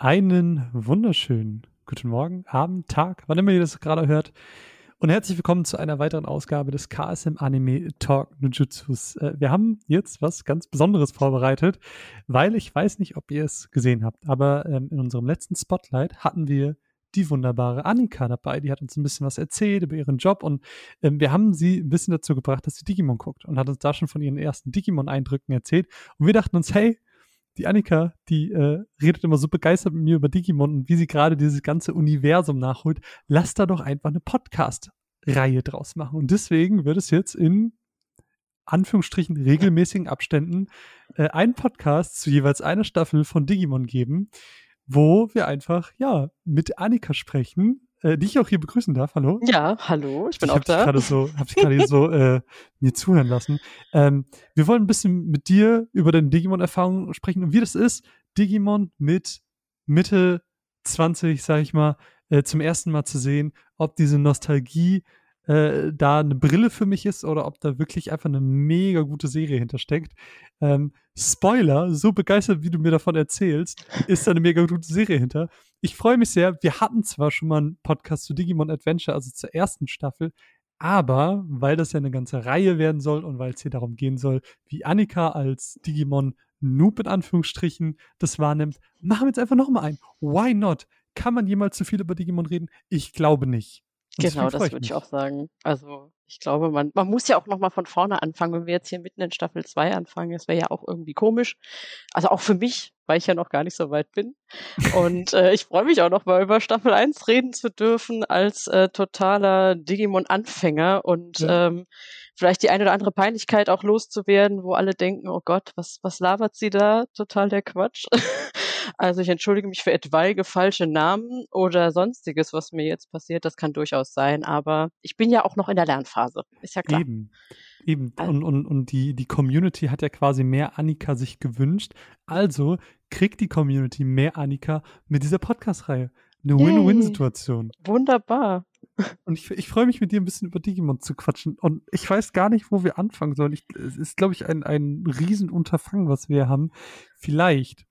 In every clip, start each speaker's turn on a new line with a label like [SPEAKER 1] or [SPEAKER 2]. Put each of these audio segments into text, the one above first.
[SPEAKER 1] Einen wunderschönen guten Morgen, Abend, Tag, wann immer ihr das gerade hört. Und herzlich willkommen zu einer weiteren Ausgabe des KSM Anime Talk Nujutsus. Äh, wir haben jetzt was ganz Besonderes vorbereitet, weil ich weiß nicht, ob ihr es gesehen habt, aber ähm, in unserem letzten Spotlight hatten wir die wunderbare Annika dabei. Die hat uns ein bisschen was erzählt über ihren Job und ähm, wir haben sie ein bisschen dazu gebracht, dass sie Digimon guckt und hat uns da schon von ihren ersten Digimon-Eindrücken erzählt. Und wir dachten uns, hey, die Annika, die äh, redet immer so begeistert mit mir über Digimon und wie sie gerade dieses ganze Universum nachholt. Lass da doch einfach eine Podcast-Reihe draus machen. Und deswegen wird es jetzt in Anführungsstrichen regelmäßigen Abständen äh, einen Podcast zu jeweils einer Staffel von Digimon geben, wo wir einfach, ja, mit Annika sprechen äh, die ich auch hier begrüßen darf. Hallo.
[SPEAKER 2] Ja, hallo, ich bin
[SPEAKER 1] ich
[SPEAKER 2] auch da.
[SPEAKER 1] Grade so, hab dich gerade so äh, mir zuhören lassen. Ähm, wir wollen ein bisschen mit dir über deine Digimon-Erfahrung sprechen und wie das ist, Digimon mit Mitte 20, sag ich mal, äh, zum ersten Mal zu sehen, ob diese Nostalgie äh, da eine Brille für mich ist oder ob da wirklich einfach eine mega gute Serie hintersteckt. Ähm, Spoiler, so begeistert, wie du mir davon erzählst, ist da eine mega gute Serie hinter. Ich freue mich sehr. Wir hatten zwar schon mal einen Podcast zu Digimon Adventure, also zur ersten Staffel, aber weil das ja eine ganze Reihe werden soll und weil es hier darum gehen soll, wie Annika als Digimon Noob in Anführungsstrichen das wahrnimmt, machen wir jetzt einfach nochmal ein. Why not? Kann man jemals zu viel über Digimon reden? Ich glaube nicht.
[SPEAKER 2] Genau, das würde ich auch sagen. Also ich glaube, man, man muss ja auch nochmal von vorne anfangen. Wenn wir jetzt hier mitten in Staffel 2 anfangen, das wäre ja auch irgendwie komisch. Also auch für mich, weil ich ja noch gar nicht so weit bin. Und äh, ich freue mich auch nochmal über Staffel 1 reden zu dürfen als äh, totaler Digimon-Anfänger und ja. ähm, vielleicht die eine oder andere Peinlichkeit auch loszuwerden, wo alle denken, oh Gott, was, was labert sie da? Total der Quatsch. Also ich entschuldige mich für etwaige falsche Namen oder sonstiges, was mir jetzt passiert. Das kann durchaus sein, aber ich bin ja auch noch in der Lernphase. Ist ja klar.
[SPEAKER 1] Eben. Eben. Und, und, und die, die Community hat ja quasi mehr Annika sich gewünscht. Also kriegt die Community mehr Annika mit dieser Podcast-Reihe. Eine Win-Win-Situation.
[SPEAKER 2] Wunderbar.
[SPEAKER 1] Und ich, ich freue mich mit dir ein bisschen über Digimon zu quatschen. Und ich weiß gar nicht, wo wir anfangen sollen. Ich, es ist, glaube ich, ein, ein Riesenunterfangen, was wir haben. Vielleicht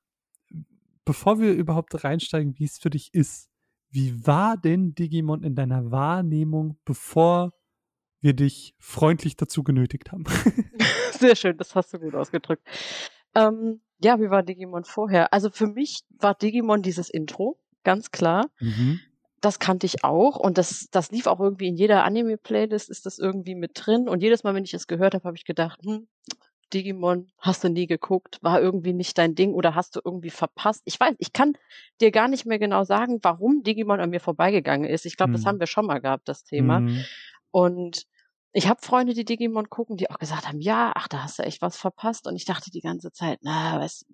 [SPEAKER 1] bevor wir überhaupt reinsteigen, wie es für dich ist, wie war denn Digimon in deiner Wahrnehmung, bevor wir dich freundlich dazu genötigt haben?
[SPEAKER 2] Sehr schön, das hast du gut ausgedrückt. Ähm, ja, wie war Digimon vorher? Also für mich war Digimon dieses Intro, ganz klar. Mhm. Das kannte ich auch und das, das lief auch irgendwie in jeder Anime-Playlist, ist das irgendwie mit drin. Und jedes Mal, wenn ich es gehört habe, habe ich gedacht, hm, Digimon hast du nie geguckt, war irgendwie nicht dein Ding oder hast du irgendwie verpasst? Ich weiß, ich kann dir gar nicht mehr genau sagen, warum Digimon an mir vorbeigegangen ist. Ich glaube, mhm. das haben wir schon mal gehabt, das Thema. Mhm. Und ich habe Freunde, die Digimon gucken, die auch gesagt haben, ja, ach, da hast du echt was verpasst. Und ich dachte die ganze Zeit, na, was,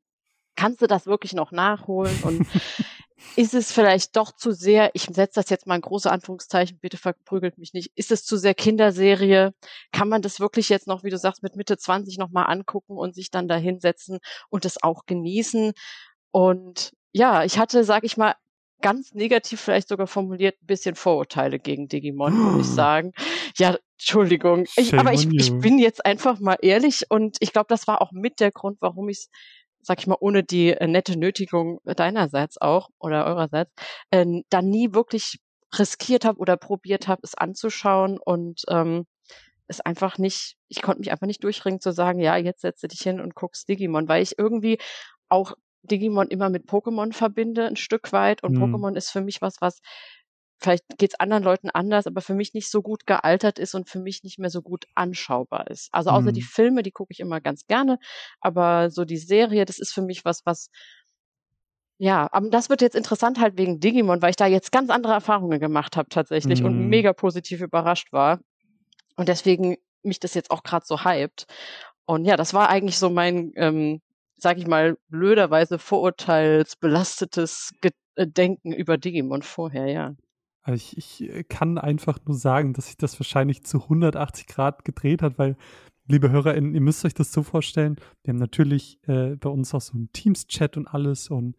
[SPEAKER 2] kannst du das wirklich noch nachholen? Und ist es vielleicht doch zu sehr, ich setze das jetzt mal in große Anführungszeichen, bitte verprügelt mich nicht, ist es zu sehr Kinderserie? Kann man das wirklich jetzt noch, wie du sagst, mit Mitte 20 nochmal angucken und sich dann da hinsetzen und es auch genießen? Und ja, ich hatte, sag ich mal, ganz negativ vielleicht sogar formuliert ein bisschen Vorurteile gegen Digimon, würde ich sagen. Ja, Entschuldigung. Ich, aber ich, ich bin jetzt einfach mal ehrlich und ich glaube, das war auch mit der Grund, warum ich es sag ich mal, ohne die äh, nette Nötigung deinerseits auch oder eurerseits, äh, dann nie wirklich riskiert habe oder probiert habe, es anzuschauen und ähm, es einfach nicht, ich konnte mich einfach nicht durchringen zu sagen, ja, jetzt setze dich hin und guckst Digimon, weil ich irgendwie auch Digimon immer mit Pokémon verbinde, ein Stück weit. Und mhm. Pokémon ist für mich was, was vielleicht geht es anderen Leuten anders, aber für mich nicht so gut gealtert ist und für mich nicht mehr so gut anschaubar ist. Also außer mhm. die Filme, die gucke ich immer ganz gerne, aber so die Serie, das ist für mich was, was ja, aber das wird jetzt interessant halt wegen Digimon, weil ich da jetzt ganz andere Erfahrungen gemacht habe tatsächlich mhm. und mega positiv überrascht war. Und deswegen mich das jetzt auch gerade so hypt. Und ja, das war eigentlich so mein, ähm, sag ich mal, blöderweise vorurteilsbelastetes Denken über Digimon vorher, ja.
[SPEAKER 1] Also ich, ich äh, kann einfach nur sagen, dass sich das wahrscheinlich zu 180 Grad gedreht hat, weil, liebe HörerInnen, ihr müsst euch das so vorstellen, wir haben natürlich äh, bei uns auch so einen Teams-Chat und alles und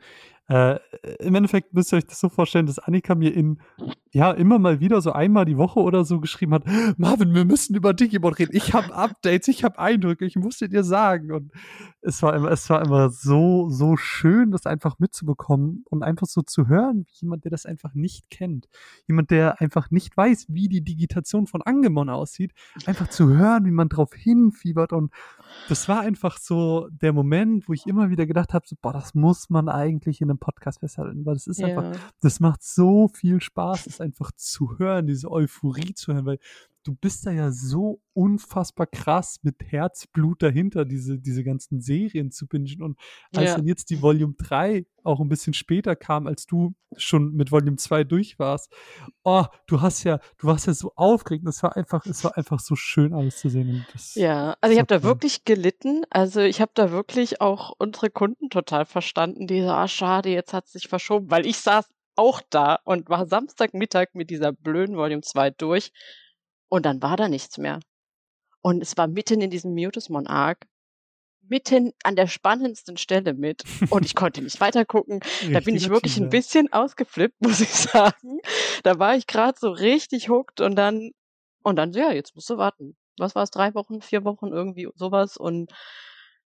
[SPEAKER 1] Äh, Im Endeffekt müsst ihr euch das so vorstellen, dass Annika mir in, ja, immer mal wieder so einmal die Woche oder so geschrieben hat, Marvin, wir müssen über Digimon reden. Ich habe Updates, ich habe Eindrücke, ich musste dir sagen. Und es war immer, es war immer so, so schön, das einfach mitzubekommen und einfach so zu hören, wie jemand, der das einfach nicht kennt. Jemand, der einfach nicht weiß, wie die Digitation von Angemon aussieht, einfach zu hören, wie man drauf hinfiebert. Und das war einfach so der Moment, wo ich immer wieder gedacht habe, so, boah, das muss man eigentlich in einem Podcast festhalten, weil das ist ja. einfach, das macht so viel Spaß, das einfach zu hören, diese Euphorie zu hören, weil du bist da ja so unfassbar krass mit Herzblut dahinter, diese, diese ganzen Serien zu bingen. Und als ja. dann jetzt die Volume 3 auch ein bisschen später kam, als du schon mit Volume 2 durch warst, oh, du hast ja, du warst ja so aufgeregt. Es war einfach, es war einfach so schön, alles zu sehen.
[SPEAKER 2] ja, also ich habe da wirklich gelitten. Also ich habe da wirklich auch unsere Kunden total verstanden, die so, ah, schade, jetzt hat es sich verschoben, weil ich saß auch da und war Samstagmittag mit dieser blöden Volume 2 durch und dann war da nichts mehr. Und es war mitten in diesem Mutusmon Arc, mitten an der spannendsten Stelle mit. Und ich konnte nicht weitergucken. da bin ich wirklich ein bisschen ausgeflippt, muss ich sagen. Da war ich gerade so richtig hooked und dann, und dann, ja, jetzt musst du warten. Was war es, drei Wochen, vier Wochen, irgendwie sowas. Und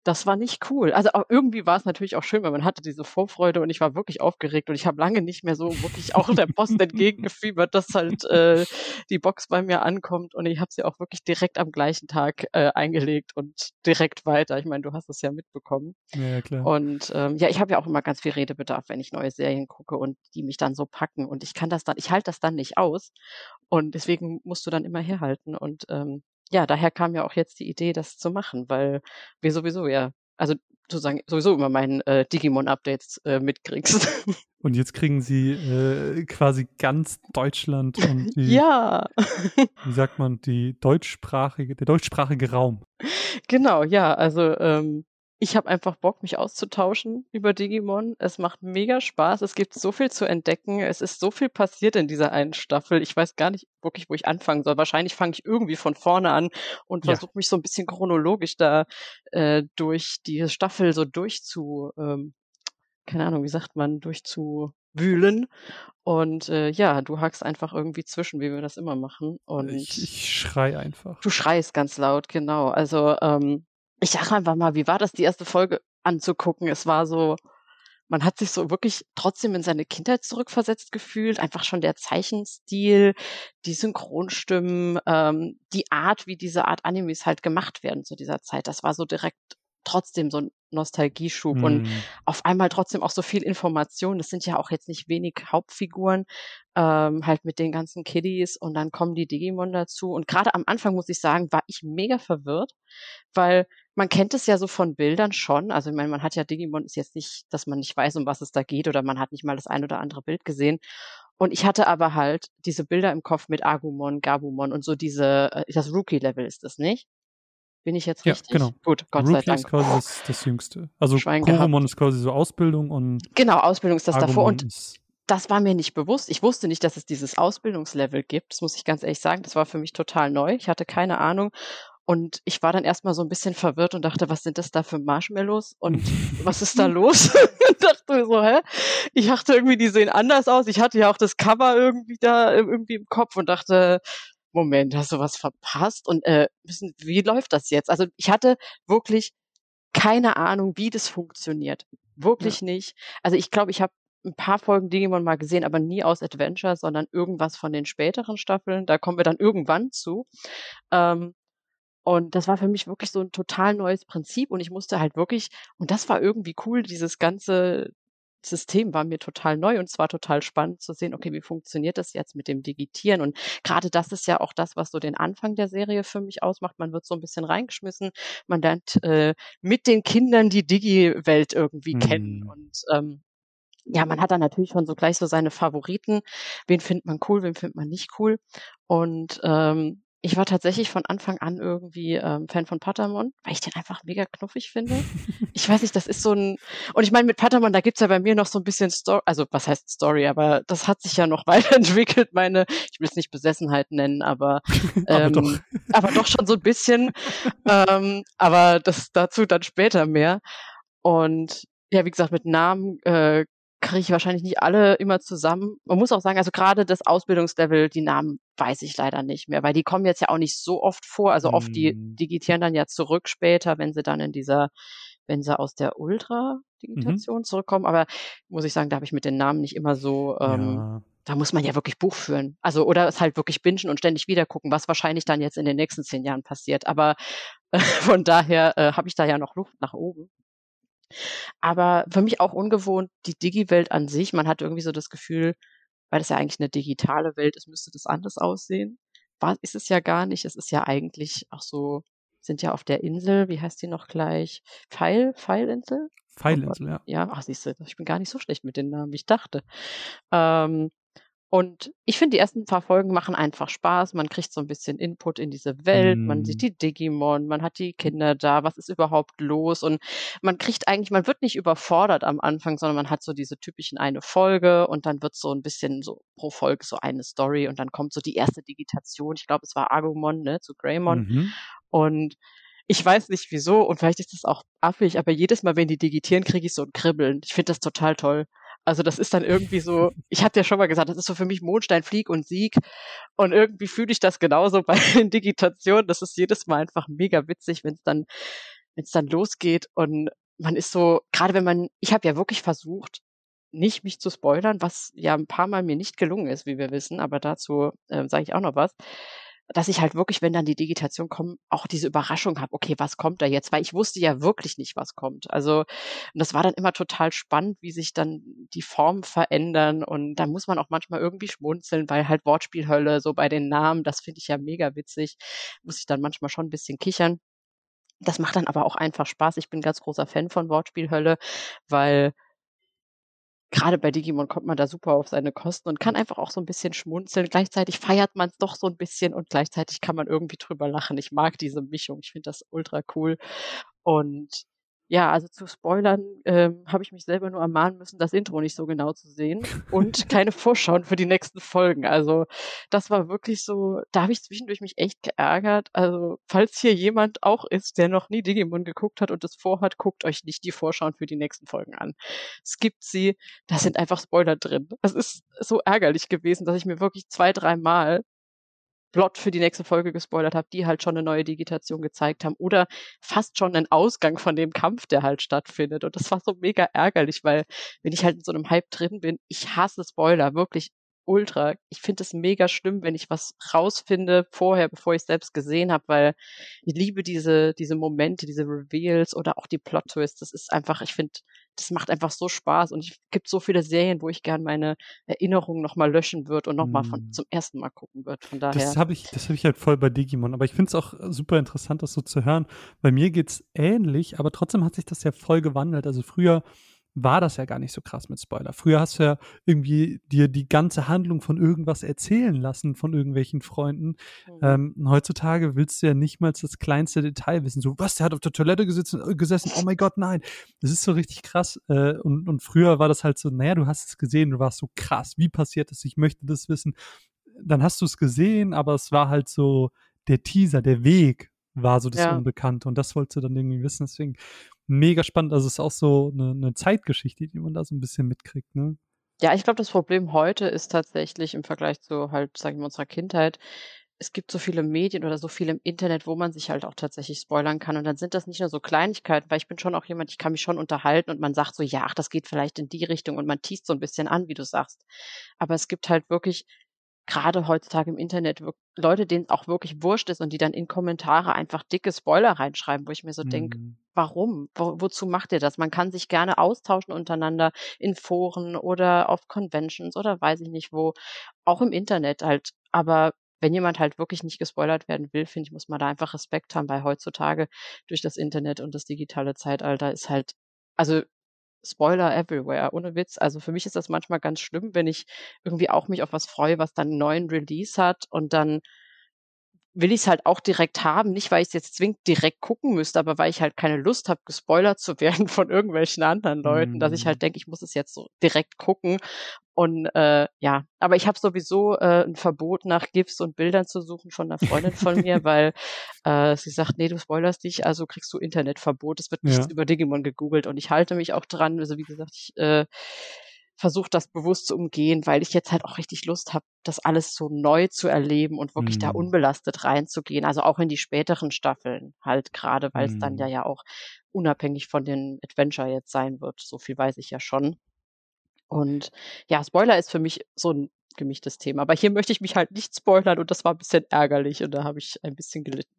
[SPEAKER 2] das war nicht cool. Also irgendwie war es natürlich auch schön, weil man hatte diese Vorfreude und ich war wirklich aufgeregt und ich habe lange nicht mehr so wirklich auch der Post entgegengefiebert, dass halt äh, die Box bei mir ankommt und ich habe sie auch wirklich direkt am gleichen Tag äh, eingelegt und direkt weiter. Ich meine, du hast es ja mitbekommen.
[SPEAKER 1] Ja, klar.
[SPEAKER 2] Und ähm, ja, ich habe ja auch immer ganz viel Redebedarf, wenn ich neue Serien gucke und die mich dann so packen und ich kann das dann, ich halte das dann nicht aus und deswegen musst du dann immer herhalten und ähm, ja, daher kam ja auch jetzt die Idee, das zu machen, weil wir sowieso ja, also sozusagen sowieso immer meinen äh, Digimon-Updates äh, mitkriegst.
[SPEAKER 1] Und jetzt kriegen sie äh, quasi ganz Deutschland und die,
[SPEAKER 2] ja.
[SPEAKER 1] wie sagt man, die deutschsprachige, der deutschsprachige Raum.
[SPEAKER 2] Genau, ja, also ähm, ich habe einfach Bock, mich auszutauschen über Digimon. Es macht mega Spaß. Es gibt so viel zu entdecken. Es ist so viel passiert in dieser einen Staffel. Ich weiß gar nicht wirklich, wo ich anfangen soll. Wahrscheinlich fange ich irgendwie von vorne an und ja. versuche mich so ein bisschen chronologisch da äh, durch die Staffel so durchzu, ähm, keine Ahnung, wie sagt man, durchzuwühlen. Und äh, ja, du hackst einfach irgendwie zwischen, wie wir das immer machen. Und
[SPEAKER 1] ich, ich schrei einfach.
[SPEAKER 2] Du schreist ganz laut, genau. Also ähm, ich sag einfach mal, wie war das, die erste Folge anzugucken? Es war so, man hat sich so wirklich trotzdem in seine Kindheit zurückversetzt gefühlt. Einfach schon der Zeichenstil, die Synchronstimmen, ähm, die Art, wie diese Art Animes halt gemacht werden zu dieser Zeit. Das war so direkt trotzdem so ein Nostalgieschub mm. und mhm. auf einmal trotzdem auch so viel Information. Das sind ja auch jetzt nicht wenig Hauptfiguren, ähm, halt mit den ganzen Kiddies und dann kommen die Digimon dazu. Und gerade am Anfang muss ich sagen, war ich mega verwirrt, weil man kennt es ja so von Bildern schon. Also ich meine, man hat ja Digimon ist jetzt nicht, dass man nicht weiß, um was es da geht oder man hat nicht mal das ein oder andere Bild gesehen. Und ich hatte aber halt diese Bilder im Kopf mit Agumon, Gabumon und so diese, äh, das Rookie-Level ist das nicht? Bin ich jetzt richtig?
[SPEAKER 1] Ja, genau.
[SPEAKER 2] Gut, Gott
[SPEAKER 1] Rookie
[SPEAKER 2] sei Dank.
[SPEAKER 1] ist quasi das, das Jüngste. Also Koromon ist quasi so Ausbildung und
[SPEAKER 2] Genau, Ausbildung ist das Agumon davor und das war mir nicht bewusst. Ich wusste nicht, dass es dieses Ausbildungslevel gibt. Das muss ich ganz ehrlich sagen. Das war für mich total neu. Ich hatte keine Ahnung. Und ich war dann erstmal so ein bisschen verwirrt und dachte, was sind das da für Marshmallows und was ist da los? und dachte so, hä? Ich dachte irgendwie, die sehen anders aus. Ich hatte ja auch das Cover irgendwie da äh, irgendwie im Kopf und dachte, Moment, hast du was verpasst? Und äh, wie läuft das jetzt? Also ich hatte wirklich keine Ahnung, wie das funktioniert. Wirklich ja. nicht. Also ich glaube, ich habe ein paar Folgen Digimon mal gesehen, aber nie aus Adventure, sondern irgendwas von den späteren Staffeln. Da kommen wir dann irgendwann zu. Ähm, und das war für mich wirklich so ein total neues Prinzip und ich musste halt wirklich, und das war irgendwie cool, dieses ganze System war mir total neu und es war total spannend zu sehen, okay, wie funktioniert das jetzt mit dem Digitieren? Und gerade das ist ja auch das, was so den Anfang der Serie für mich ausmacht. Man wird so ein bisschen reingeschmissen, man lernt äh, mit den Kindern die Digi-Welt irgendwie mhm. kennen und ähm, ja, man hat dann natürlich schon so gleich so seine Favoriten. Wen findet man cool, wen findet man nicht cool. Und ähm, ich war tatsächlich von Anfang an irgendwie ähm, Fan von Patamon, weil ich den einfach mega knuffig finde. ich weiß nicht, das ist so ein. Und ich meine, mit Patamon, da gibt's ja bei mir noch so ein bisschen Story, also was heißt Story, aber das hat sich ja noch weiterentwickelt, meine, ich will es nicht Besessenheit nennen, aber, ähm, aber, doch. aber doch schon so ein bisschen. ähm, aber das dazu dann später mehr. Und ja, wie gesagt, mit Namen äh, kriege ich wahrscheinlich nicht alle immer zusammen. Man muss auch sagen, also gerade das Ausbildungslevel, die Namen weiß ich leider nicht mehr, weil die kommen jetzt ja auch nicht so oft vor. Also oft die mhm. digitieren dann ja zurück später, wenn sie dann in dieser, wenn sie aus der Ultra-Digitation mhm. zurückkommen. Aber muss ich sagen, da habe ich mit den Namen nicht immer so, ähm, ja. da muss man ja wirklich Buch führen. Also oder es halt wirklich bingen und ständig wieder gucken, was wahrscheinlich dann jetzt in den nächsten zehn Jahren passiert. Aber äh, von daher äh, habe ich da ja noch Luft nach oben. Aber für mich auch ungewohnt die Digi-Welt an sich. Man hat irgendwie so das Gefühl, weil das ja eigentlich eine digitale Welt ist, müsste das anders aussehen. War, ist es ja gar nicht. Es ist ja eigentlich auch so, sind ja auf der Insel, wie heißt die noch gleich? Pfeil, Pfeilinsel?
[SPEAKER 1] Pfeilinsel, ja.
[SPEAKER 2] Ja, ach siehst du, ich bin gar nicht so schlecht mit den Namen, wie ich dachte. Ähm, und ich finde, die ersten paar Folgen machen einfach Spaß. Man kriegt so ein bisschen Input in diese Welt. Mm. Man sieht mhm. die Digimon, man hat die Kinder da. Was ist überhaupt los? Und man kriegt eigentlich, man wird nicht überfordert am Anfang, sondern man hat so diese typischen eine Folge und dann wird so ein bisschen so pro Folge so eine Story und dann kommt so die erste Digitation. Ich glaube, es war Agumon, ne, zu Greymon. Mhm. Und ich weiß nicht wieso und vielleicht ist das auch affig, aber jedes Mal, wenn die digitieren, kriege ich so ein Kribbeln. Ich finde das total toll. Also das ist dann irgendwie so, ich hatte ja schon mal gesagt, das ist so für mich Mondstein, Flieg und Sieg. Und irgendwie fühle ich das genauso bei den Digitationen. Das ist jedes Mal einfach mega witzig, wenn es dann, wenn es dann losgeht und man ist so, gerade wenn man, ich habe ja wirklich versucht, nicht mich zu spoilern, was ja ein paar Mal mir nicht gelungen ist, wie wir wissen, aber dazu äh, sage ich auch noch was dass ich halt wirklich, wenn dann die Digitation kommt, auch diese Überraschung habe, okay, was kommt da jetzt? Weil ich wusste ja wirklich nicht, was kommt. Also, und das war dann immer total spannend, wie sich dann die Formen verändern. Und da muss man auch manchmal irgendwie schmunzeln, weil halt Wortspielhölle so bei den Namen, das finde ich ja mega witzig, muss ich dann manchmal schon ein bisschen kichern. Das macht dann aber auch einfach Spaß. Ich bin ganz großer Fan von Wortspielhölle, weil gerade bei Digimon kommt man da super auf seine Kosten und kann einfach auch so ein bisschen schmunzeln. Gleichzeitig feiert man es doch so ein bisschen und gleichzeitig kann man irgendwie drüber lachen. Ich mag diese Mischung. Ich finde das ultra cool. Und ja, also zu Spoilern ähm, habe ich mich selber nur ermahnen müssen, das Intro nicht so genau zu sehen und keine Vorschauen für die nächsten Folgen. Also das war wirklich so, da habe ich zwischendurch mich echt geärgert. Also falls hier jemand auch ist, der noch nie Digimon geguckt hat und es vorhat, guckt euch nicht die Vorschauen für die nächsten Folgen an. Es gibt sie, da sind einfach Spoiler drin. Es ist so ärgerlich gewesen, dass ich mir wirklich zwei, drei Mal Plot für die nächste Folge gespoilert habe, die halt schon eine neue Digitation gezeigt haben oder fast schon einen Ausgang von dem Kampf, der halt stattfindet. Und das war so mega ärgerlich, weil wenn ich halt in so einem Hype drin bin, ich hasse Spoiler, wirklich ultra. Ich finde es mega schlimm, wenn ich was rausfinde vorher, bevor ich es selbst gesehen habe, weil ich liebe diese, diese Momente, diese Reveals oder auch die Plot-Twists. Das ist einfach, ich finde, das macht einfach so Spaß und es gibt so viele Serien, wo ich gern meine Erinnerungen nochmal löschen würde und nochmal mm. zum ersten Mal gucken würde. Von daher.
[SPEAKER 1] Das habe ich, das habe ich halt voll bei Digimon. Aber ich finde es auch super interessant, das so zu hören. Bei mir geht es ähnlich, aber trotzdem hat sich das ja voll gewandelt. Also früher war das ja gar nicht so krass mit Spoiler. Früher hast du ja irgendwie dir die ganze Handlung von irgendwas erzählen lassen von irgendwelchen Freunden. Mhm. Ähm, heutzutage willst du ja nicht mal das kleinste Detail wissen. So, was, der hat auf der Toilette gesessen, äh, gesessen oh mein Gott, nein. Das ist so richtig krass. Äh, und, und früher war das halt so, naja, du hast es gesehen, du warst so krass, wie passiert das? Ich möchte das wissen. Dann hast du es gesehen, aber es war halt so der Teaser, der Weg war so das ja. Unbekannte. Und das wolltest du dann irgendwie wissen. Deswegen mega spannend. Also es ist auch so eine, eine Zeitgeschichte, die man da so ein bisschen mitkriegt, ne?
[SPEAKER 2] Ja, ich glaube, das Problem heute ist tatsächlich im Vergleich zu halt, sagen wir, unserer Kindheit, es gibt so viele Medien oder so viel im Internet, wo man sich halt auch tatsächlich spoilern kann. Und dann sind das nicht nur so Kleinigkeiten, weil ich bin schon auch jemand, ich kann mich schon unterhalten und man sagt so, ja, ach, das geht vielleicht in die Richtung und man teast so ein bisschen an, wie du sagst. Aber es gibt halt wirklich gerade heutzutage im Internet Leute, denen es auch wirklich wurscht ist und die dann in Kommentare einfach dicke Spoiler reinschreiben, wo ich mir so mhm. denke, warum? Wo, wozu macht ihr das? Man kann sich gerne austauschen untereinander in Foren oder auf Conventions oder weiß ich nicht wo, auch im Internet halt. Aber wenn jemand halt wirklich nicht gespoilert werden will, finde ich, muss man da einfach Respekt haben, weil heutzutage durch das Internet und das digitale Zeitalter ist halt, also Spoiler everywhere, ohne Witz. Also für mich ist das manchmal ganz schlimm, wenn ich irgendwie auch mich auf was freue, was dann einen neuen Release hat und dann will ich es halt auch direkt haben, nicht weil ich es jetzt zwingend direkt gucken müsste, aber weil ich halt keine Lust habe, gespoilert zu werden von irgendwelchen anderen Leuten, mm. dass ich halt mhm. denke, ich muss es jetzt so direkt gucken. Und äh, ja, aber ich habe sowieso äh, ein Verbot nach GIFs und Bildern zu suchen von einer Freundin von mir, weil äh, sie sagt, nee, du spoilerst dich, also kriegst du Internetverbot. Es wird nichts ja. über Digimon gegoogelt und ich halte mich auch dran. Also wie gesagt, ich äh, versuche das bewusst zu umgehen, weil ich jetzt halt auch richtig Lust habe, das alles so neu zu erleben und wirklich mm. da mhm. unbelastet reinzugehen. Also auch in die späteren Staffeln halt gerade, weil es dann ja mhm. ja auch unabhängig von den Adventure jetzt sein wird. So viel weiß ich ja schon. Und ja, Spoiler ist für mich so ein gemischtes Thema. Aber hier möchte ich mich halt nicht spoilern und das war ein bisschen ärgerlich und da habe ich ein bisschen gelitten.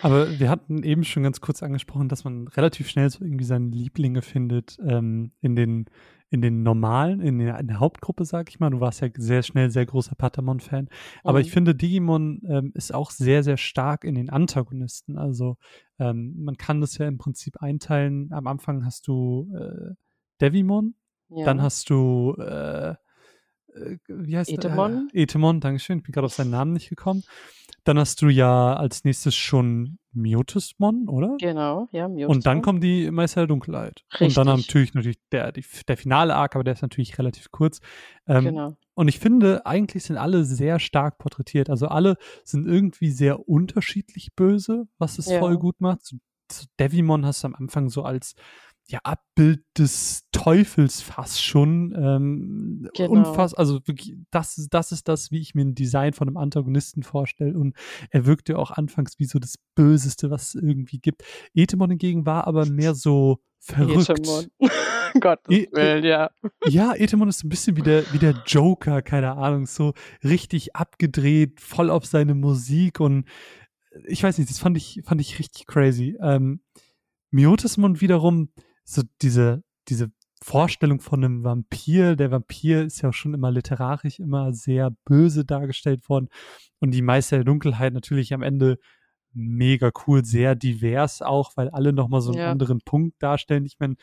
[SPEAKER 1] Aber wir hatten eben schon ganz kurz angesprochen, dass man relativ schnell so irgendwie seine Lieblinge findet ähm, in den in den normalen, in der, in der, Hauptgruppe, sag ich mal. Du warst ja sehr schnell sehr großer Patamon-Fan. Aber mhm. ich finde, Digimon ähm, ist auch sehr, sehr stark in den Antagonisten. Also ähm, man kann das ja im Prinzip einteilen. Am Anfang hast du äh, Devimon, ja. dann hast du äh, äh, wie heißt
[SPEAKER 2] Etemon.
[SPEAKER 1] Äh, Etemon, Dankeschön. Ich bin gerade auf seinen Namen nicht gekommen. Dann hast du ja als nächstes schon Miotismon, oder?
[SPEAKER 2] Genau, ja, Miotismon.
[SPEAKER 1] Und dann kommen die Meister der Dunkelheit.
[SPEAKER 2] Richtig.
[SPEAKER 1] Und dann natürlich natürlich der, die, der finale Arc, aber der ist natürlich relativ kurz. Ähm,
[SPEAKER 2] genau.
[SPEAKER 1] Und ich finde, eigentlich sind alle sehr stark porträtiert. Also alle sind irgendwie sehr unterschiedlich böse, was es ja. voll gut macht. So, so Devimon hast du am Anfang so als ja, Abbild des Teufels fast schon. Ähm, genau. Unfass, also wirklich, das, das ist das, wie ich mir ein Design von einem Antagonisten vorstelle. Und er wirkte auch anfangs wie so das Böseste, was es irgendwie gibt. Etemon hingegen war aber mehr so verrückt. Etemon.
[SPEAKER 2] Gottes e Willen, ja.
[SPEAKER 1] Ja, Etemon ist ein bisschen wie der, wie der Joker, keine Ahnung, so richtig abgedreht, voll auf seine Musik und ich weiß nicht, das fand ich, fand ich richtig crazy. Ähm, Miotismon wiederum, so diese, diese Vorstellung von einem Vampir. Der Vampir ist ja auch schon immer literarisch immer sehr böse dargestellt worden. Und die Meister der Dunkelheit natürlich am Ende mega cool, sehr divers auch, weil alle nochmal so einen ja. anderen Punkt darstellen. Ich meine,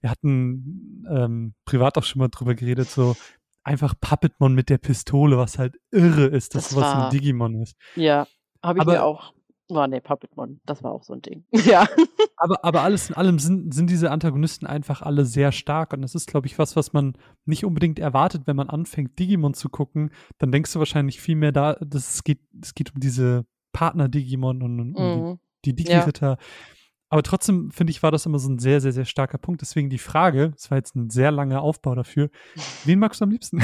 [SPEAKER 1] wir hatten ähm, privat auch schon mal drüber geredet, so einfach Puppetmon mit der Pistole, was halt irre ist, dass das sowas ein Digimon ist.
[SPEAKER 2] Ja, habe ich Aber, mir auch war, nee, Puppetmon, das war auch so ein Ding. ja.
[SPEAKER 1] Aber, aber alles in allem sind, sind diese Antagonisten einfach alle sehr stark. Und das ist, glaube ich, was, was man nicht unbedingt erwartet, wenn man anfängt, Digimon zu gucken. Dann denkst du wahrscheinlich viel mehr da, dass es geht, es geht um diese Partner-Digimon und, und mhm. die, die Digi-Ritter. Ja. Aber trotzdem, finde ich, war das immer so ein sehr, sehr, sehr starker Punkt. Deswegen die Frage, es war jetzt ein sehr langer Aufbau dafür, wen magst du am liebsten?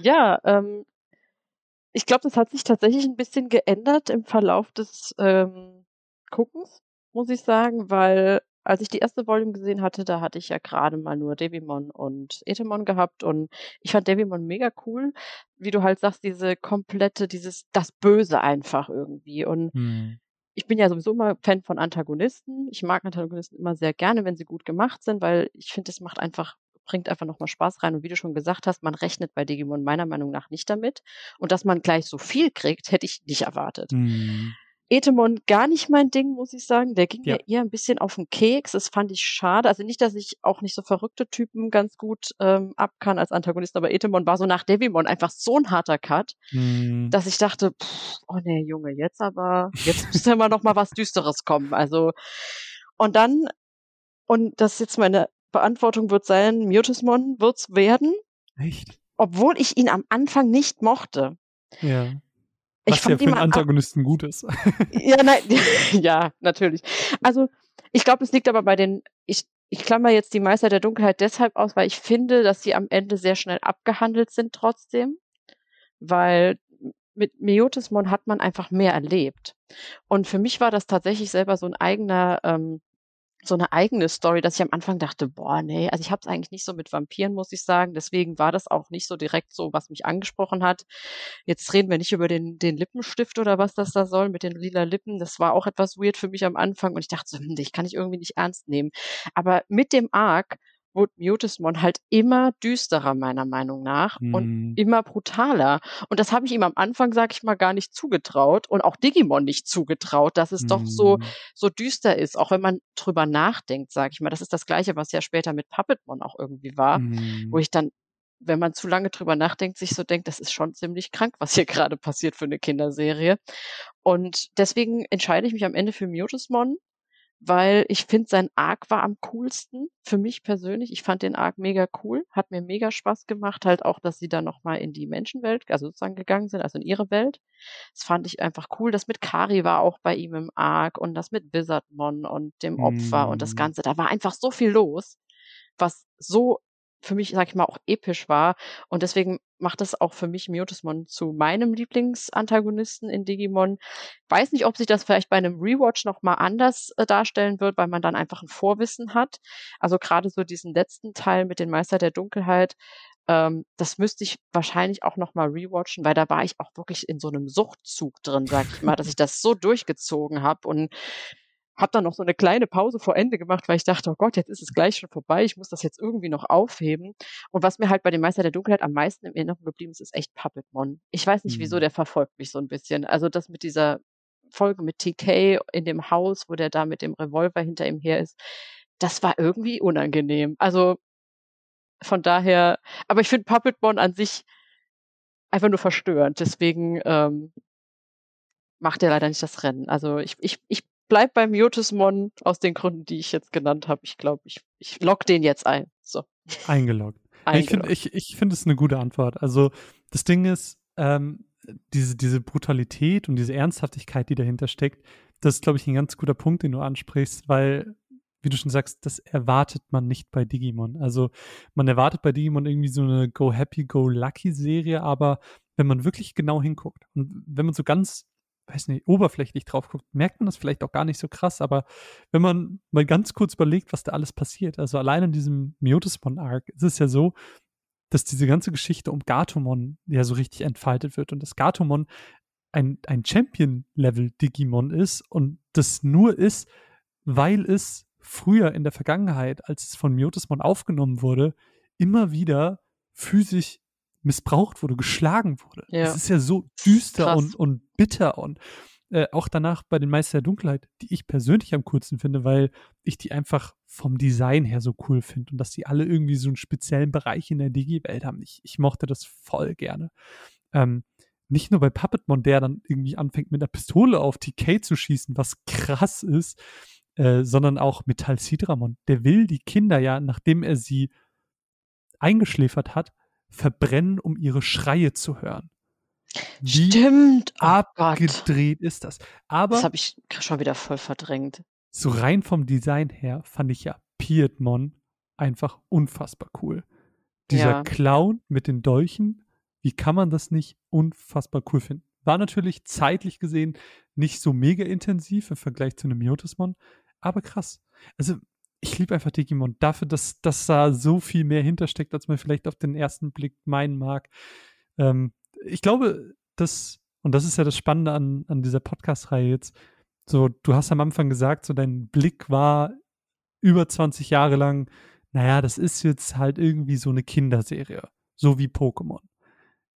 [SPEAKER 2] ja, ähm, ich glaube, das hat sich tatsächlich ein bisschen geändert im Verlauf des ähm, Guckens, muss ich sagen, weil als ich die erste Volume gesehen hatte, da hatte ich ja gerade mal nur Devimon und Etemon gehabt und ich fand Devimon mega cool, wie du halt sagst, diese komplette, dieses, das Böse einfach irgendwie und hm. ich bin ja sowieso immer Fan von Antagonisten. Ich mag Antagonisten immer sehr gerne, wenn sie gut gemacht sind, weil ich finde, es macht einfach bringt einfach nochmal Spaß rein. Und wie du schon gesagt hast, man rechnet bei Digimon meiner Meinung nach nicht damit. Und dass man gleich so viel kriegt, hätte ich nicht erwartet. Mhm. Etemon gar nicht mein Ding, muss ich sagen. Der ging ja. mir eher ein bisschen auf den Keks. Das fand ich schade. Also nicht, dass ich auch nicht so verrückte Typen ganz gut ähm, ab kann als Antagonist, aber Etemon war so nach Devimon einfach so ein harter Cut, mhm. dass ich dachte, pff, oh nee, Junge, jetzt aber, jetzt müsste immer noch mal was Düsteres kommen. Also und dann und das ist jetzt meine Beantwortung wird sein, Mutismon wird's werden.
[SPEAKER 1] Echt?
[SPEAKER 2] Obwohl ich ihn am Anfang nicht mochte.
[SPEAKER 1] Ja. Was ich ja für einen Antagonisten gut ist.
[SPEAKER 2] ja, nein, ja, natürlich. Also, ich glaube, es liegt aber bei den, ich, ich klammer jetzt die Meister der Dunkelheit deshalb aus, weil ich finde, dass sie am Ende sehr schnell abgehandelt sind trotzdem. Weil mit Miotismon hat man einfach mehr erlebt. Und für mich war das tatsächlich selber so ein eigener ähm, so eine eigene Story, dass ich am Anfang dachte, boah, nee, also ich habe es eigentlich nicht so mit Vampiren, muss ich sagen. Deswegen war das auch nicht so direkt so, was mich angesprochen hat. Jetzt reden wir nicht über den, den Lippenstift oder was das da soll mit den lila Lippen. Das war auch etwas weird für mich am Anfang und ich dachte, so, hm, ich kann ich irgendwie nicht ernst nehmen. Aber mit dem Arc wurde Mutismon halt immer düsterer, meiner Meinung nach, mhm. und immer brutaler. Und das habe ich ihm am Anfang, sag ich mal, gar nicht zugetraut und auch Digimon nicht zugetraut, dass es mhm. doch so, mhm. so düster ist, auch wenn man drüber nachdenkt, sag ich mal. Das ist das Gleiche, was ja später mit Puppetmon auch irgendwie war, mhm. wo ich dann wenn man zu lange drüber nachdenkt, sich so denkt, das ist schon ziemlich krank, was hier gerade passiert für eine Kinderserie. Und deswegen entscheide ich mich am Ende für Mutismon, weil ich finde, sein Arc war am coolsten für mich persönlich. Ich fand den Arc mega cool, hat mir mega Spaß gemacht, halt auch, dass sie da nochmal in die Menschenwelt, also sozusagen gegangen sind, also in ihre Welt. Das fand ich einfach cool. Das mit Kari war auch bei ihm im Arc und das mit Wizardmon und dem Opfer mm. und das mhm. Ganze. Da war einfach so viel los, was so für mich, sag ich mal, auch episch war. Und deswegen macht das auch für mich Miotismon zu meinem Lieblingsantagonisten in Digimon. Weiß nicht, ob sich das vielleicht bei einem Rewatch nochmal anders äh, darstellen wird, weil man dann einfach ein Vorwissen hat. Also gerade so diesen letzten Teil mit den Meister der Dunkelheit, ähm, das müsste ich wahrscheinlich auch nochmal rewatchen, weil da war ich auch wirklich in so einem Suchtzug drin, sag ich mal, dass ich das so durchgezogen habe und habe dann noch so eine kleine Pause vor Ende gemacht, weil ich dachte, oh Gott, jetzt ist es gleich schon vorbei, ich muss das jetzt irgendwie noch aufheben. Und was mir halt bei dem Meister der Dunkelheit am meisten in Erinnerung geblieben ist, ist echt Puppetmon. Ich weiß nicht, mhm. wieso, der verfolgt mich so ein bisschen. Also das mit dieser Folge mit TK in dem Haus, wo der da mit dem Revolver hinter ihm her ist, das war irgendwie unangenehm. Also von daher, aber ich finde Puppetmon an sich einfach nur verstörend. Deswegen ähm, macht er leider nicht das Rennen. Also ich, ich, ich bleib beim Jotusmon aus den Gründen, die ich jetzt genannt habe. Ich glaube, ich, ich log den jetzt ein. So.
[SPEAKER 1] Eingeloggt. Eingeloggt. Ich finde ich, ich find es eine gute Antwort. Also das Ding ist, ähm, diese, diese Brutalität und diese Ernsthaftigkeit, die dahinter steckt, das ist, glaube ich, ein ganz guter Punkt, den du ansprichst, weil, wie du schon sagst, das erwartet man nicht bei Digimon. Also man erwartet bei Digimon irgendwie so eine Go Happy, Go Lucky Serie, aber wenn man wirklich genau hinguckt und wenn man so ganz weiß nicht, oberflächlich drauf guckt, merkt man das vielleicht auch gar nicht so krass, aber wenn man mal ganz kurz überlegt, was da alles passiert, also allein in diesem Miotismon-Arc ist es ja so, dass diese ganze Geschichte um Gatomon ja so richtig entfaltet wird und dass Gatomon ein, ein Champion-Level-Digimon ist und das nur ist, weil es früher in der Vergangenheit, als es von Miotismon aufgenommen wurde, immer wieder physisch missbraucht wurde, geschlagen wurde. Ja. Das ist ja so düster und, und bitter und äh, auch danach bei den Meister der Dunkelheit, die ich persönlich am coolsten finde, weil ich die einfach vom Design her so cool finde und dass die alle irgendwie so einen speziellen Bereich in der Digi-Welt haben. Ich, ich mochte das voll gerne. Ähm, nicht nur bei Puppetmon, der dann irgendwie anfängt mit einer Pistole auf TK zu schießen, was krass ist, äh, sondern auch Metall Sidramon. Der will die Kinder ja, nachdem er sie eingeschläfert hat, verbrennen, um ihre Schreie zu hören.
[SPEAKER 2] Wie Stimmt.
[SPEAKER 1] Oh abgedreht Gott. ist das. Aber
[SPEAKER 2] das habe ich schon wieder voll verdrängt.
[SPEAKER 1] So rein vom Design her fand ich ja Piedmon einfach unfassbar cool. Dieser ja. Clown mit den Dolchen, wie kann man das nicht unfassbar cool finden? War natürlich zeitlich gesehen nicht so mega intensiv im Vergleich zu einem Miotismon, aber krass. Also ich liebe einfach Digimon dafür, dass, dass da so viel mehr hintersteckt, als man vielleicht auf den ersten Blick meinen mag. Ähm, ich glaube, dass, und das ist ja das Spannende an, an dieser Podcast-Reihe jetzt, so, du hast am Anfang gesagt, so dein Blick war über 20 Jahre lang, naja, das ist jetzt halt irgendwie so eine Kinderserie, so wie Pokémon.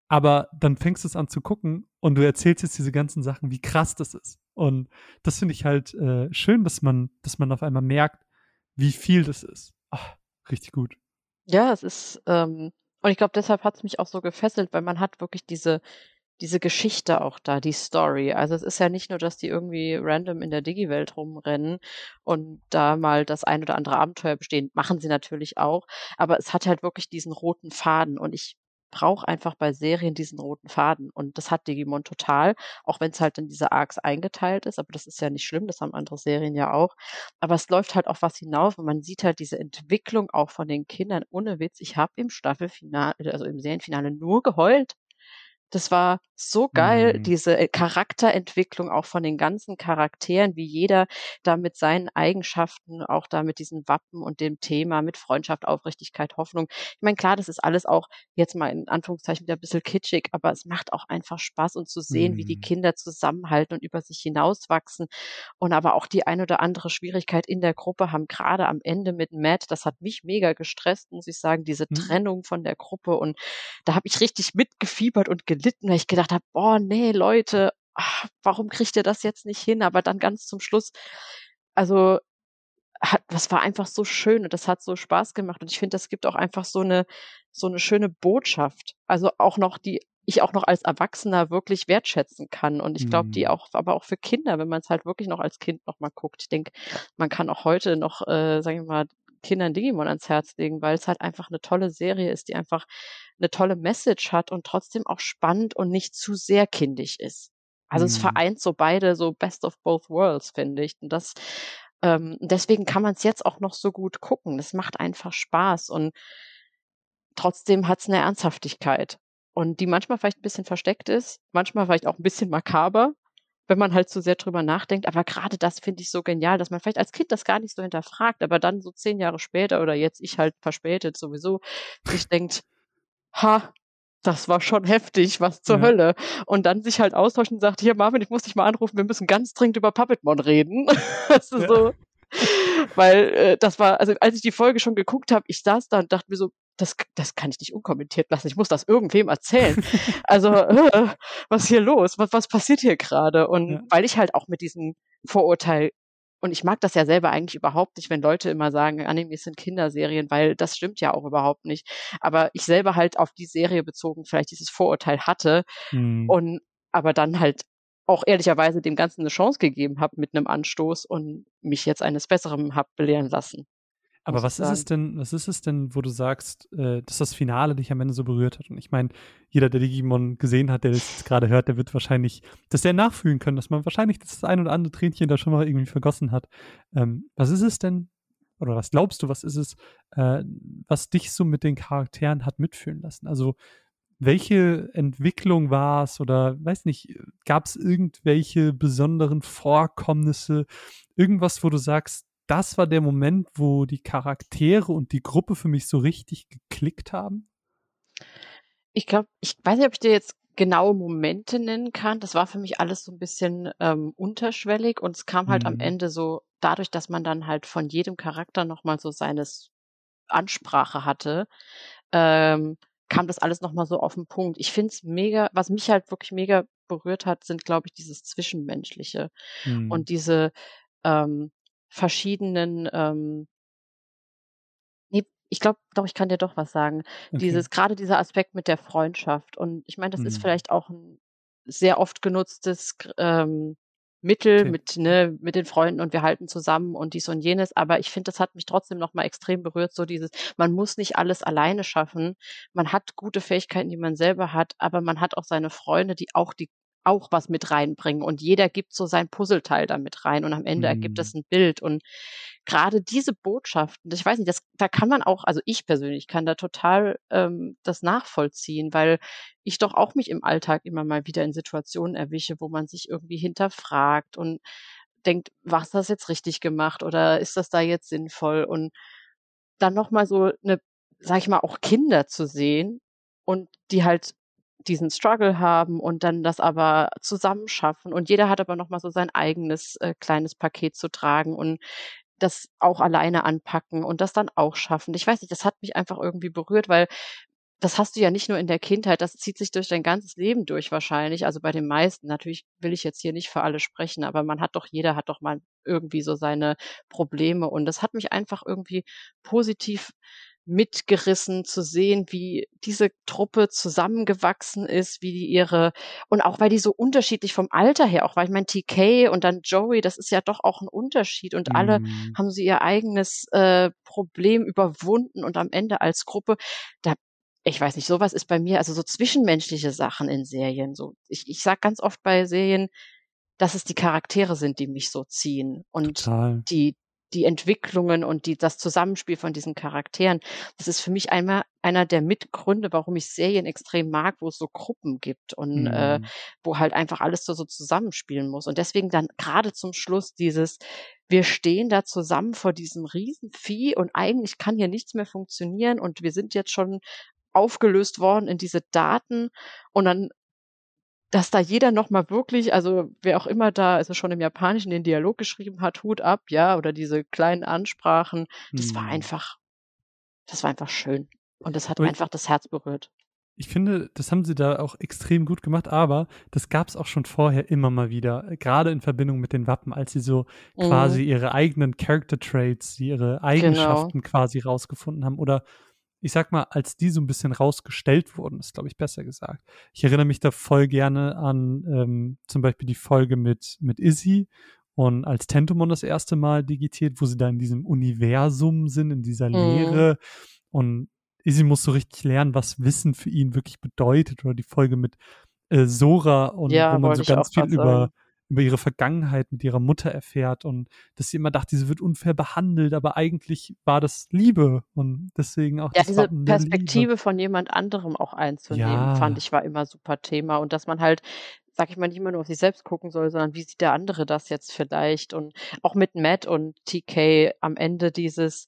[SPEAKER 1] Aber dann fängst du es an zu gucken und du erzählst jetzt diese ganzen Sachen, wie krass das ist. Und das finde ich halt äh, schön, dass man, dass man auf einmal merkt, wie viel das ist. Ach, richtig gut.
[SPEAKER 2] Ja, es ist, ähm, und ich glaube, deshalb hat es mich auch so gefesselt, weil man hat wirklich diese, diese Geschichte auch da, die Story. Also es ist ja nicht nur, dass die irgendwie random in der Digi-Welt rumrennen und da mal das ein oder andere Abenteuer bestehen, machen sie natürlich auch, aber es hat halt wirklich diesen roten Faden und ich brauche einfach bei Serien diesen roten Faden. Und das hat Digimon total, auch wenn es halt in diese Arcs eingeteilt ist. Aber das ist ja nicht schlimm, das haben andere Serien ja auch. Aber es läuft halt auf was hinaus und man sieht halt diese Entwicklung auch von den Kindern. Ohne Witz, ich habe im Staffelfinale, also im Serienfinale nur geheult. Das war so geil, mhm. diese äh, Charakterentwicklung auch von den ganzen Charakteren, wie jeder da mit seinen Eigenschaften, auch da mit diesen Wappen und dem Thema, mit Freundschaft, Aufrichtigkeit, Hoffnung. Ich meine, klar, das ist alles auch jetzt mal in Anführungszeichen wieder ein bisschen kitschig, aber es macht auch einfach Spaß und zu sehen, mhm. wie die mhm. Kinder zusammenhalten und über sich hinauswachsen und aber auch die ein oder andere Schwierigkeit in der Gruppe haben, gerade am Ende mit Matt, das hat mich mega gestresst, muss ich sagen, diese mhm. Trennung von der Gruppe und da habe ich richtig mitgefiebert und gelitten, weil ich gedacht habe, boah, nee, Leute, ach, warum kriegt ihr das jetzt nicht hin? Aber dann ganz zum Schluss, also hat, das war einfach so schön und das hat so Spaß gemacht. Und ich finde, das gibt auch einfach so eine, so eine schöne Botschaft. Also auch noch die, ich auch noch als Erwachsener wirklich wertschätzen kann. Und ich glaube, die mhm. auch, aber auch für Kinder, wenn man es halt wirklich noch als Kind noch mal guckt. Ich denke, man kann auch heute noch, äh, sagen wir mal, Kindern Digimon ans Herz legen, weil es halt einfach eine tolle Serie ist, die einfach eine tolle Message hat und trotzdem auch spannend und nicht zu sehr kindisch ist. Also mhm. es vereint so beide so Best of Both Worlds, finde ich. Und das ähm, deswegen kann man es jetzt auch noch so gut gucken. Das macht einfach Spaß. Und trotzdem hat es eine Ernsthaftigkeit. Und die manchmal vielleicht ein bisschen versteckt ist, manchmal vielleicht auch ein bisschen makaber, wenn man halt zu sehr drüber nachdenkt. Aber gerade das finde ich so genial, dass man vielleicht als Kind das gar nicht so hinterfragt, aber dann so zehn Jahre später oder jetzt ich halt verspätet sowieso, sich denkt, ha, das war schon heftig, was zur ja. Hölle. Und dann sich halt austauschen und sagt, hier Marvin, ich muss dich mal anrufen, wir müssen ganz dringend über Puppetmon reden. das ist ja. so, weil äh, das war, also als ich die Folge schon geguckt habe, ich saß da und dachte mir so, das, das kann ich nicht unkommentiert lassen. Ich muss das irgendwem erzählen. also, äh, was hier los? Was, was passiert hier gerade? Und ja. weil ich halt auch mit diesem Vorurteil und ich mag das ja selber eigentlich überhaupt nicht, wenn Leute immer sagen, Animes sind Kinderserien, weil das stimmt ja auch überhaupt nicht. Aber ich selber halt auf die Serie bezogen vielleicht dieses Vorurteil hatte mhm. und aber dann halt auch ehrlicherweise dem Ganzen eine Chance gegeben habe mit einem Anstoß und mich jetzt eines Besseren habe belehren lassen.
[SPEAKER 1] Aber was ist es denn, was ist es denn, wo du sagst, äh, dass das Finale dich am Ende so berührt hat? Und ich meine, jeder, der Digimon gesehen hat, der das jetzt gerade hört, der wird wahrscheinlich das sehr nachfühlen können, dass man wahrscheinlich das ein oder andere Tränchen da schon mal irgendwie vergossen hat. Ähm, was ist es denn, oder was glaubst du, was ist es, äh, was dich so mit den Charakteren hat mitfühlen lassen? Also, welche Entwicklung war es oder weiß nicht, gab es irgendwelche besonderen Vorkommnisse, irgendwas, wo du sagst, das war der Moment, wo die Charaktere und die Gruppe für mich so richtig geklickt haben?
[SPEAKER 2] Ich glaube, ich weiß nicht, ob ich dir jetzt genaue Momente nennen kann. Das war für mich alles so ein bisschen ähm, unterschwellig und es kam halt mhm. am Ende so dadurch, dass man dann halt von jedem Charakter nochmal so seines Ansprache hatte, ähm, kam das alles nochmal so auf den Punkt. Ich finde es mega, was mich halt wirklich mega berührt hat, sind, glaube ich, dieses Zwischenmenschliche mhm. und diese, ähm, verschiedenen ähm, nee, ich glaube, doch, ich kann dir doch was sagen. Okay. Dieses, gerade dieser Aspekt mit der Freundschaft. Und ich meine, das mhm. ist vielleicht auch ein sehr oft genutztes ähm, Mittel okay. mit, ne, mit den Freunden und wir halten zusammen und dies und jenes. Aber ich finde, das hat mich trotzdem nochmal extrem berührt. So dieses, man muss nicht alles alleine schaffen. Man hat gute Fähigkeiten, die man selber hat, aber man hat auch seine Freunde, die auch die auch was mit reinbringen und jeder gibt so sein Puzzleteil damit rein und am Ende mhm. ergibt das ein Bild und gerade diese Botschaften, ich weiß nicht, das, da kann man auch, also ich persönlich kann da total ähm, das nachvollziehen, weil ich doch auch mich im Alltag immer mal wieder in Situationen erwische, wo man sich irgendwie hinterfragt und denkt, was das jetzt richtig gemacht oder ist das da jetzt sinnvoll und dann nochmal so eine, sag ich mal, auch Kinder zu sehen und die halt diesen Struggle haben und dann das aber zusammenschaffen. Und jeder hat aber nochmal so sein eigenes äh, kleines Paket zu tragen und das auch alleine anpacken und das dann auch schaffen. Ich weiß nicht, das hat mich einfach irgendwie berührt, weil das hast du ja nicht nur in der Kindheit, das zieht sich durch dein ganzes Leben durch wahrscheinlich. Also bei den meisten. Natürlich will ich jetzt hier nicht für alle sprechen, aber man hat doch, jeder hat doch mal irgendwie so seine Probleme. Und das hat mich einfach irgendwie positiv mitgerissen zu sehen, wie diese Truppe zusammengewachsen ist, wie die ihre und auch weil die so unterschiedlich vom Alter her, auch weil ich meine TK und dann Joey, das ist ja doch auch ein Unterschied und mm. alle mhm. haben sie ihr eigenes äh, Problem überwunden und am Ende als Gruppe, da ich weiß nicht, sowas ist bei mir, also so zwischenmenschliche Sachen in Serien. So, ich, ich sag ganz oft bei Serien, dass es die Charaktere sind, die mich so ziehen und Total. die die Entwicklungen und die, das Zusammenspiel von diesen Charakteren. Das ist für mich einmal einer der Mitgründe, warum ich Serien extrem mag, wo es so Gruppen gibt und äh, mhm. äh, wo halt einfach alles so, so zusammenspielen muss. Und deswegen dann gerade zum Schluss dieses, wir stehen da zusammen vor diesem Riesenvieh und eigentlich kann hier nichts mehr funktionieren und wir sind jetzt schon aufgelöst worden in diese Daten und dann dass da jeder nochmal wirklich, also wer auch immer da also schon im Japanischen den Dialog geschrieben hat, Hut ab, ja, oder diese kleinen Ansprachen, das hm. war einfach, das war einfach schön. Und das hat Und einfach das Herz berührt.
[SPEAKER 1] Ich finde, das haben sie da auch extrem gut gemacht, aber das gab es auch schon vorher immer mal wieder, gerade in Verbindung mit den Wappen, als sie so mhm. quasi ihre eigenen Character Traits, ihre genau. Eigenschaften genau. quasi rausgefunden haben oder ich sag mal, als die so ein bisschen rausgestellt wurden, ist, glaube ich, besser gesagt. Ich erinnere mich da voll gerne an ähm, zum Beispiel die Folge mit, mit Izzy und als Tentomon das erste Mal digitiert, wo sie da in diesem Universum sind, in dieser mhm. Lehre und Izzy muss so richtig lernen, was Wissen für ihn wirklich bedeutet oder die Folge mit äh, Sora und
[SPEAKER 2] ja,
[SPEAKER 1] wo man so ganz viel über, über ihre Vergangenheit mit ihrer Mutter erfährt und dass sie immer dachte, sie wird unfair behandelt, aber eigentlich war das Liebe und deswegen auch
[SPEAKER 2] ja, diese Perspektive von jemand anderem auch einzunehmen, ja. fand ich war immer super Thema und dass man halt sag ich mal, nicht immer nur auf sich selbst gucken soll, sondern wie sieht der andere das jetzt vielleicht? Und auch mit Matt und TK am Ende dieses,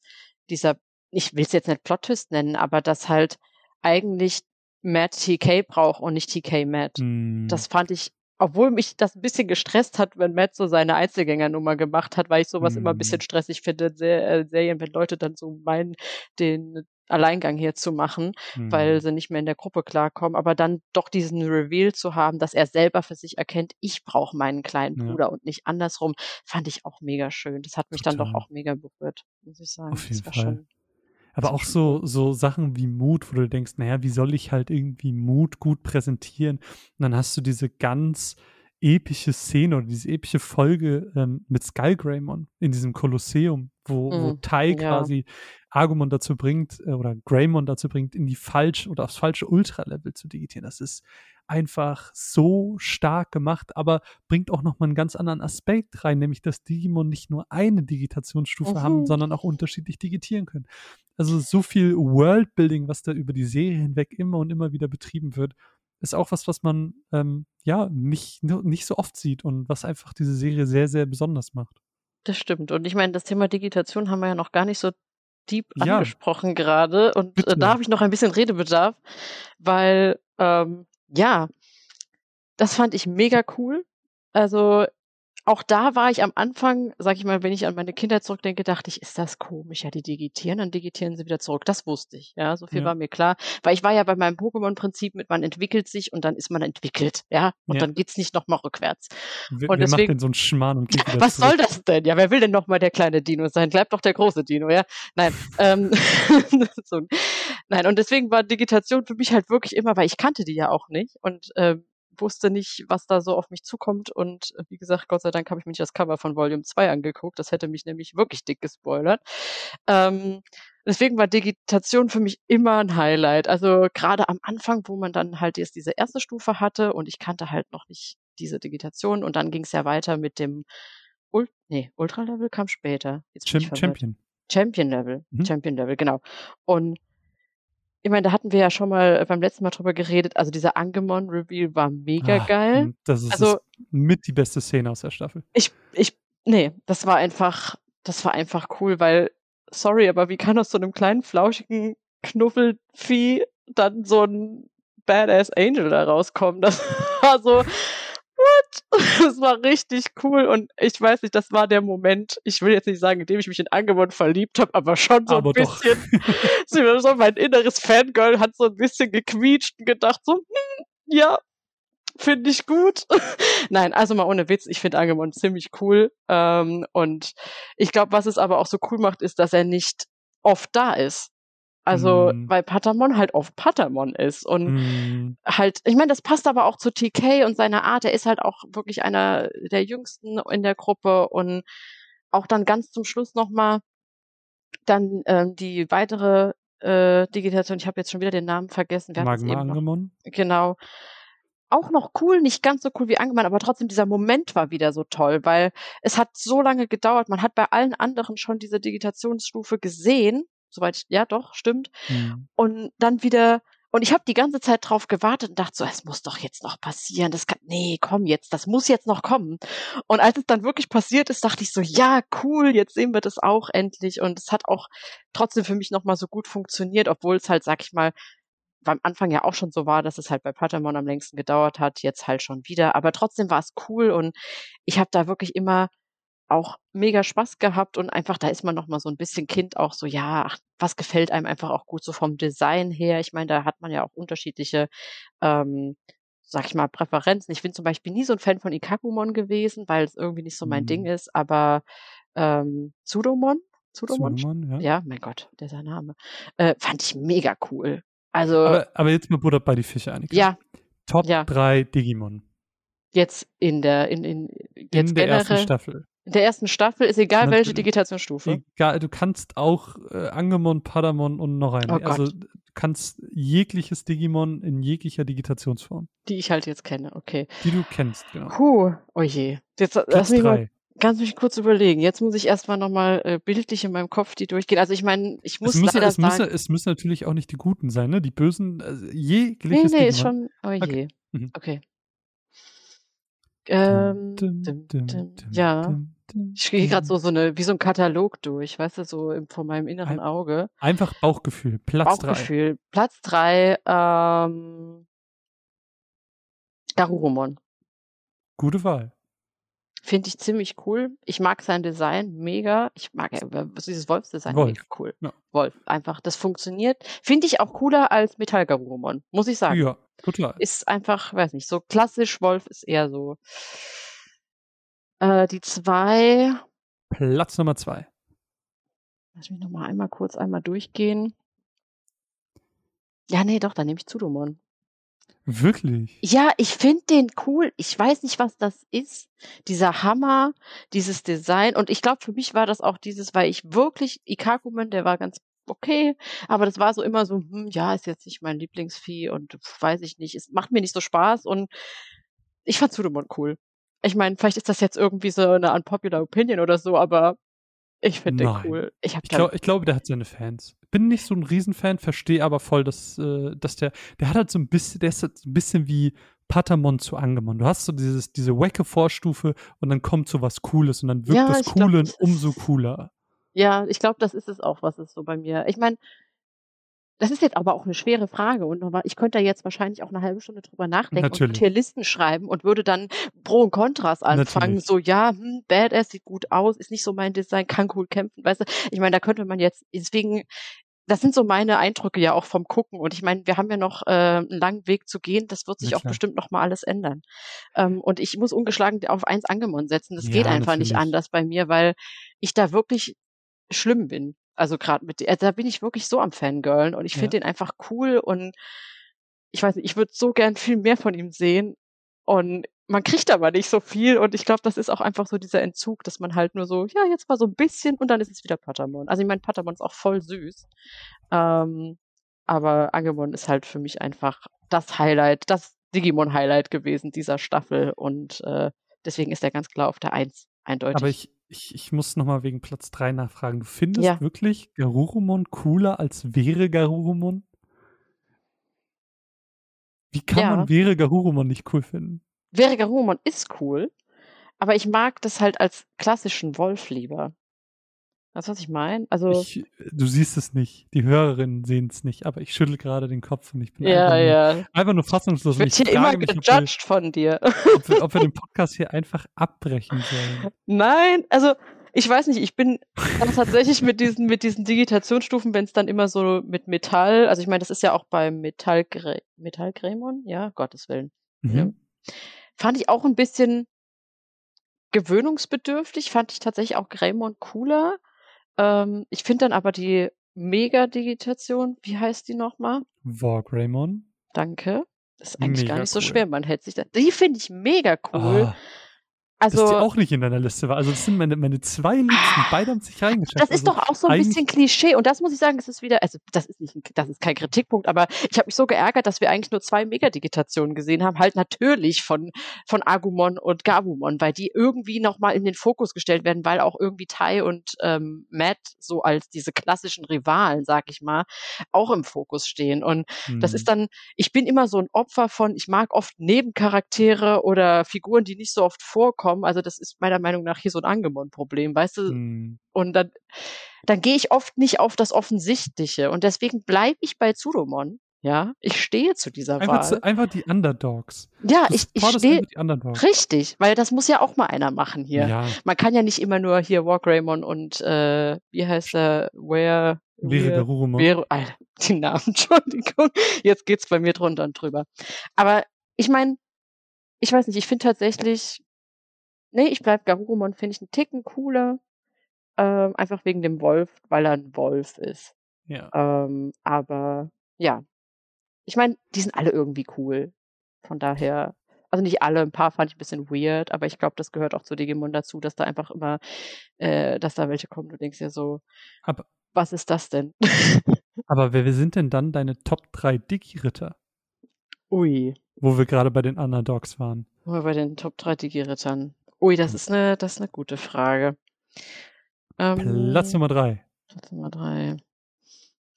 [SPEAKER 2] dieser, ich will es jetzt nicht Plot-Twist nennen, aber dass halt eigentlich Matt TK braucht und nicht TK Matt. Mm. Das fand ich, obwohl mich das ein bisschen gestresst hat, wenn Matt so seine Einzelgängernummer gemacht hat, weil ich sowas mm. immer ein bisschen hm. stressig finde in äh, Serien, wenn Leute dann so meinen, den Alleingang hier zu machen, mhm. weil sie nicht mehr in der Gruppe klarkommen, aber dann doch diesen Reveal zu haben, dass er selber für sich erkennt, ich brauche meinen kleinen Bruder ja. und nicht andersrum, fand ich auch mega schön. Das hat mich Total. dann doch auch mega berührt, muss ich sagen.
[SPEAKER 1] Auf jeden Fall. Schon, aber auch so, so Sachen wie Mut, wo du denkst, naja, wie soll ich halt irgendwie Mut gut präsentieren? Und dann hast du diese ganz epische Szene oder diese epische Folge ähm, mit Skullgreymon in diesem Kolosseum, wo, mm, wo Tai ja. quasi Argumon dazu bringt äh, oder Greymon dazu bringt, in die falsche oder aufs falsche Ultra-Level zu digitieren. Das ist einfach so stark gemacht, aber bringt auch nochmal einen ganz anderen Aspekt rein, nämlich dass Digimon nicht nur eine Digitationsstufe mhm. haben, sondern auch unterschiedlich digitieren können. Also so viel Worldbuilding, was da über die Serie hinweg immer und immer wieder betrieben wird, ist auch was, was man ähm, ja nicht, nicht so oft sieht und was einfach diese Serie sehr, sehr besonders macht.
[SPEAKER 2] Das stimmt. Und ich meine, das Thema Digitation haben wir ja noch gar nicht so deep ja. angesprochen gerade. Und äh, da habe ich noch ein bisschen Redebedarf, weil ähm, ja, das fand ich mega cool. Also auch da war ich am Anfang, sag ich mal, wenn ich an meine Kindheit zurückdenke, dachte ich, ist das komisch? Ja, die digitieren, dann digitieren sie wieder zurück. Das wusste ich. Ja, so viel ja. war mir klar. Weil ich war ja bei meinem Pokémon-Prinzip mit, man entwickelt sich und dann ist man entwickelt. Ja, und ja. dann geht's nicht nochmal rückwärts.
[SPEAKER 1] Wer, und deswegen, macht denn so einen Schmarrn und
[SPEAKER 2] geht wieder Was zurück? soll das denn? Ja, wer will denn nochmal der kleine Dino sein? Bleibt doch der große Dino, ja? Nein. ähm, so, nein, und deswegen war Digitation für mich halt wirklich immer, weil ich kannte die ja auch nicht. Und ähm, wusste nicht, was da so auf mich zukommt. Und äh, wie gesagt, Gott sei Dank habe ich mir nicht das Cover von Volume 2 angeguckt. Das hätte mich nämlich wirklich dick gespoilert. Ähm, deswegen war Digitation für mich immer ein Highlight. Also gerade am Anfang, wo man dann halt jetzt diese erste Stufe hatte und ich kannte halt noch nicht diese Digitation und dann ging es ja weiter mit dem Ul nee, Ultra-Level kam später.
[SPEAKER 1] Champion.
[SPEAKER 2] Champion Level. Mhm. Champion Level, genau. Und ich meine, da hatten wir ja schon mal beim letzten Mal drüber geredet. Also dieser Angemon-Reveal war mega Ach, geil.
[SPEAKER 1] Das ist also, mit die beste Szene aus der Staffel.
[SPEAKER 2] Ich, ich, nee, das war einfach, das war einfach cool, weil, sorry, aber wie kann aus so einem kleinen, flauschigen Knuffelvieh dann so ein Badass Angel da rauskommen? Das war so, what? Das war richtig cool und ich weiß nicht, das war der Moment, ich will jetzt nicht sagen, in dem ich mich in Angebot verliebt habe, aber schon so aber ein bisschen, so mein inneres Fangirl hat so ein bisschen gequietscht und gedacht so, hm, ja, finde ich gut. Nein, also mal ohne Witz, ich finde Angemon ziemlich cool. Ähm, und ich glaube, was es aber auch so cool macht, ist, dass er nicht oft da ist. Also, mm. weil Patamon halt auf Patamon ist und mm. halt, ich meine, das passt aber auch zu TK und seiner Art. Er ist halt auch wirklich einer der jüngsten in der Gruppe und auch dann ganz zum Schluss nochmal dann ähm, die weitere äh, Digitation, ich habe jetzt schon wieder den Namen vergessen.
[SPEAKER 1] Magma Angemon?
[SPEAKER 2] Genau. Auch noch cool, nicht ganz so cool wie Angemon, aber trotzdem dieser Moment war wieder so toll, weil es hat so lange gedauert. Man hat bei allen anderen schon diese Digitationsstufe gesehen soweit, ja doch, stimmt. Mhm. Und dann wieder, und ich habe die ganze Zeit drauf gewartet und dachte so, es muss doch jetzt noch passieren. Das kann, nee, komm jetzt, das muss jetzt noch kommen. Und als es dann wirklich passiert ist, dachte ich so, ja, cool, jetzt sehen wir das auch endlich. Und es hat auch trotzdem für mich nochmal so gut funktioniert, obwohl es halt, sag ich mal, beim Anfang ja auch schon so war, dass es halt bei Patamon am längsten gedauert hat, jetzt halt schon wieder. Aber trotzdem war es cool und ich habe da wirklich immer auch mega Spaß gehabt und einfach, da ist man noch mal so ein bisschen Kind auch so, ja, ach, was gefällt einem einfach auch gut so vom Design her. Ich meine, da hat man ja auch unterschiedliche, ähm, sag ich mal, Präferenzen. Ich bin zum Beispiel nie so ein Fan von Ikakumon gewesen, weil es irgendwie nicht so mein mhm. Ding ist, aber ähm, Zudomon, Zudomon, Zudomon ja. ja, mein Gott, dieser Name, äh, fand ich mega cool. Also,
[SPEAKER 1] aber, aber jetzt mal Butter bei die Fische, Annika.
[SPEAKER 2] Ja.
[SPEAKER 1] Top
[SPEAKER 2] ja.
[SPEAKER 1] 3 Digimon.
[SPEAKER 2] Jetzt in der, in, in,
[SPEAKER 1] jetzt in der ersten Staffel.
[SPEAKER 2] In der ersten Staffel ist egal, Natürlich. welche Digitationsstufe.
[SPEAKER 1] Egal, du kannst auch äh, Angemon, Padamon und noch eine. Oh also du kannst jegliches Digimon in jeglicher Digitationsform.
[SPEAKER 2] Die ich halt jetzt kenne, okay.
[SPEAKER 1] Die du kennst, genau.
[SPEAKER 2] Puh, oh je. Jetzt
[SPEAKER 1] Platz
[SPEAKER 2] lass mich mal
[SPEAKER 1] drei.
[SPEAKER 2] ganz mich kurz überlegen. Jetzt muss ich erstmal nochmal äh, bildlich in meinem Kopf die durchgehen. Also ich meine, ich muss
[SPEAKER 1] Es müssen,
[SPEAKER 2] leider
[SPEAKER 1] es, müssen,
[SPEAKER 2] sagen.
[SPEAKER 1] es müssen natürlich auch nicht die Guten sein, ne? Die Bösen, also
[SPEAKER 2] Nee,
[SPEAKER 1] jegliches
[SPEAKER 2] nee, ist
[SPEAKER 1] Digimon.
[SPEAKER 2] schon. Oh je.
[SPEAKER 1] Okay. Mhm.
[SPEAKER 2] okay. Ähm, dim, dim.
[SPEAKER 1] dum,
[SPEAKER 2] Ja.
[SPEAKER 1] Dum,
[SPEAKER 2] Ich gehe gerade so, so eine, wie so ein Katalog durch, weißt du, so im, vor meinem inneren Auge.
[SPEAKER 1] Einfach Bauchgefühl. Platz drei.
[SPEAKER 2] Bauchgefühl. Platz drei, ähm, Garurumon.
[SPEAKER 1] Gute Wahl.
[SPEAKER 2] Finde ich ziemlich cool. Ich mag sein Design mega. Ich mag äh, dieses Wolfsdesign
[SPEAKER 1] Wolf.
[SPEAKER 2] mega cool.
[SPEAKER 1] Ja.
[SPEAKER 2] Wolf, einfach, das funktioniert. Finde ich auch cooler als Metall-Garurumon, muss ich sagen.
[SPEAKER 1] Ja, total.
[SPEAKER 2] Ist einfach, weiß nicht, so klassisch Wolf ist eher so. Äh, die zwei,
[SPEAKER 1] Platz Nummer zwei.
[SPEAKER 2] lass mich nochmal einmal kurz einmal durchgehen. Ja, nee, doch, dann nehme ich Zudomon.
[SPEAKER 1] Wirklich?
[SPEAKER 2] Ja, ich finde den cool. Ich weiß nicht, was das ist. Dieser Hammer, dieses Design. Und ich glaube, für mich war das auch dieses, weil ich wirklich, Ikakumen, der war ganz okay, aber das war so immer so, hm, ja, ist jetzt nicht mein Lieblingsvieh und weiß ich nicht, es macht mir nicht so Spaß und ich fand Sudemon cool. Ich meine, vielleicht ist das jetzt irgendwie so eine unpopular Opinion oder so, aber ich finde den cool. Ich
[SPEAKER 1] Ich, glaub, ich glaube, der hat seine Fans. Bin nicht so ein Riesenfan, verstehe aber voll, dass, äh, dass der, der hat halt so ein bisschen, der ist halt so ein bisschen wie Patamon zu Angemon. Du hast so dieses, diese wacke Vorstufe und dann kommt so was Cooles und dann wirkt
[SPEAKER 2] Ja,
[SPEAKER 1] das
[SPEAKER 2] ich glaub,
[SPEAKER 1] Coole
[SPEAKER 2] das
[SPEAKER 1] umso cooler.
[SPEAKER 2] Ja, ich glaube, das ist es auch, was es so bei mir. Ich meine, das ist jetzt aber auch eine schwere Frage und nochmal, ich könnte da jetzt wahrscheinlich auch eine halbe Stunde drüber nachdenken und
[SPEAKER 1] Natürlich.
[SPEAKER 2] hier Listen schreiben und würde dann Pro und Kontras anfangen.
[SPEAKER 1] Natürlich.
[SPEAKER 2] So, ja, hm, Badass sieht gut aus, ist nicht so mein Design, kann cool kämpfen, weißt du? Ich meine, da könnte man jetzt, deswegen, das sind so meine Eindrücke ja auch vom Gucken und ich meine, wir haben ja noch äh, einen langen Weg zu gehen, das wird sich
[SPEAKER 1] Na
[SPEAKER 2] auch
[SPEAKER 1] klar.
[SPEAKER 2] bestimmt noch mal alles ändern. Ähm, und ich muss ungeschlagen auf eins Angemon setzen, das geht
[SPEAKER 1] Ja,
[SPEAKER 2] einfach nicht
[SPEAKER 1] natürlich.
[SPEAKER 2] anders bei mir, weil ich da wirklich schlimm bin. Also gerade mit, also da bin ich wirklich so am Fangirlen und ich finde
[SPEAKER 1] Ja.
[SPEAKER 2] den einfach cool und ich weiß nicht, ich würde so gern viel mehr von ihm sehen und man kriegt aber nicht so viel und ich glaube, das ist auch einfach so dieser Entzug, dass man halt nur so, ja, jetzt mal so ein bisschen und dann ist es wieder Patamon. Also ich meine, Patamon ist auch voll süß, ähm, aber Angemon ist halt für mich einfach das Highlight, das Digimon-Highlight gewesen dieser Staffel und äh, deswegen ist er ganz klar auf der Eins, eindeutig.
[SPEAKER 1] Aber ich, ich, ich muss nochmal wegen Platz 3 nachfragen. Du findest
[SPEAKER 2] Ja.
[SPEAKER 1] wirklich Garurumon cooler als wäre Garurumon? Wie kann
[SPEAKER 2] Ja.
[SPEAKER 1] man wäre Garurumon nicht cool finden?
[SPEAKER 2] Wäre Garurumon ist cool, aber ich mag das halt als klassischen Wolf lieber. Weißt du, was ich meine? Also,
[SPEAKER 1] Ich, du siehst es nicht, die Hörerinnen sehen es nicht, aber ich schüttel gerade den Kopf und ich bin
[SPEAKER 2] ja,
[SPEAKER 1] einfach, nur,
[SPEAKER 2] ja.
[SPEAKER 1] einfach nur fassungslos.
[SPEAKER 2] Ich
[SPEAKER 1] Und
[SPEAKER 2] wird
[SPEAKER 1] ich
[SPEAKER 2] hier immer
[SPEAKER 1] mich, wir,
[SPEAKER 2] gejudged von dir.
[SPEAKER 1] ob, wir, ob wir den Podcast hier einfach abbrechen sollen.
[SPEAKER 2] Nein, also ich weiß nicht, ich bin tatsächlich mit diesen, mit diesen Digitationsstufen, wenn es dann immer so mit Metall, also ich meine, das ist ja auch beim Metall Metallgrämon, ja, Gottes Willen. Ja.
[SPEAKER 1] Mhm.
[SPEAKER 2] Fand ich auch ein bisschen gewöhnungsbedürftig, fand ich tatsächlich auch Greymon cooler. Ähm, ich finde dann aber die Mega-Digitation, wie heißt die nochmal?
[SPEAKER 1] Wargreymon.
[SPEAKER 2] Danke. Das ist eigentlich gar
[SPEAKER 1] Mega
[SPEAKER 2] nicht so
[SPEAKER 1] cool.
[SPEAKER 2] schwer, man hält sich da. Die finde ich mega cool.
[SPEAKER 1] Ah, dass die
[SPEAKER 2] also,
[SPEAKER 1] auch nicht in deiner Liste war. Also das sind meine, meine zwei Liebsten. Beide haben sich reingeschafft.
[SPEAKER 2] das ist
[SPEAKER 1] also
[SPEAKER 2] doch auch so ein bisschen Klischee. Und das muss ich sagen, es ist wieder, also das ist nicht, das ist kein Kritikpunkt, aber ich habe mich so geärgert, dass wir eigentlich nur zwei Megadigitationen gesehen haben. Halt natürlich von, von Agumon und Gabumon, weil die irgendwie nochmal in den Fokus gestellt werden, weil auch irgendwie Tai und ähm, Matt so als diese klassischen Rivalen, sag ich mal, auch im Fokus stehen. Und das
[SPEAKER 1] Hm.
[SPEAKER 2] ist dann, ich bin immer so ein Opfer von, ich mag oft Nebencharaktere oder Figuren, die nicht so oft vorkommen. Also das ist meiner Meinung nach hier so ein Angemon-Problem, weißt du?
[SPEAKER 1] Hm.
[SPEAKER 2] Und dann, dann gehe ich oft nicht auf das Offensichtliche. Und deswegen bleibe ich bei Zudomon. Ja, ich stehe zu dieser
[SPEAKER 1] Einfach,
[SPEAKER 2] Wahl.
[SPEAKER 1] zu, einfach die Underdogs.
[SPEAKER 2] ja,
[SPEAKER 1] Du
[SPEAKER 2] ich, ich stehe
[SPEAKER 1] einfach die Underdogs.
[SPEAKER 2] richtig, weil das muss ja auch mal einer machen hier.
[SPEAKER 1] Ja,
[SPEAKER 2] Man kann ja nicht immer nur hier Wargreymon und äh, wie heißt er, Where
[SPEAKER 1] wäre.
[SPEAKER 2] Wäre, Alter, die Namen, Entschuldigung. Jetzt geht's bei mir drunter und drüber. Aber ich meine, ich weiß nicht, ich finde tatsächlich, nee, ich bleib Garurumon, finde ich einen Ticken cooler. Ähm, einfach wegen dem Wolf, weil er ein Wolf ist.
[SPEAKER 1] Ja.
[SPEAKER 2] Ähm, aber ja. Ich meine, die sind alle irgendwie cool. Von daher, also nicht alle, ein paar fand ich ein bisschen weird, aber ich glaube, das gehört auch zu Digimon dazu, dass da einfach immer, äh, dass da welche kommen, du denkst ja so,
[SPEAKER 1] Aber,
[SPEAKER 2] was ist das denn?
[SPEAKER 1] Aber wer, sind denn dann deine Top 3 Digi-Ritter?
[SPEAKER 2] Ui.
[SPEAKER 1] Wo wir gerade bei den Underdogs waren.
[SPEAKER 2] Wo wir bei den Top 3 Digi-Rittern. Ui, das ist eine, das ist eine gute Frage.
[SPEAKER 1] Ähm, Platz Nummer 3.
[SPEAKER 2] Platz Nummer 3.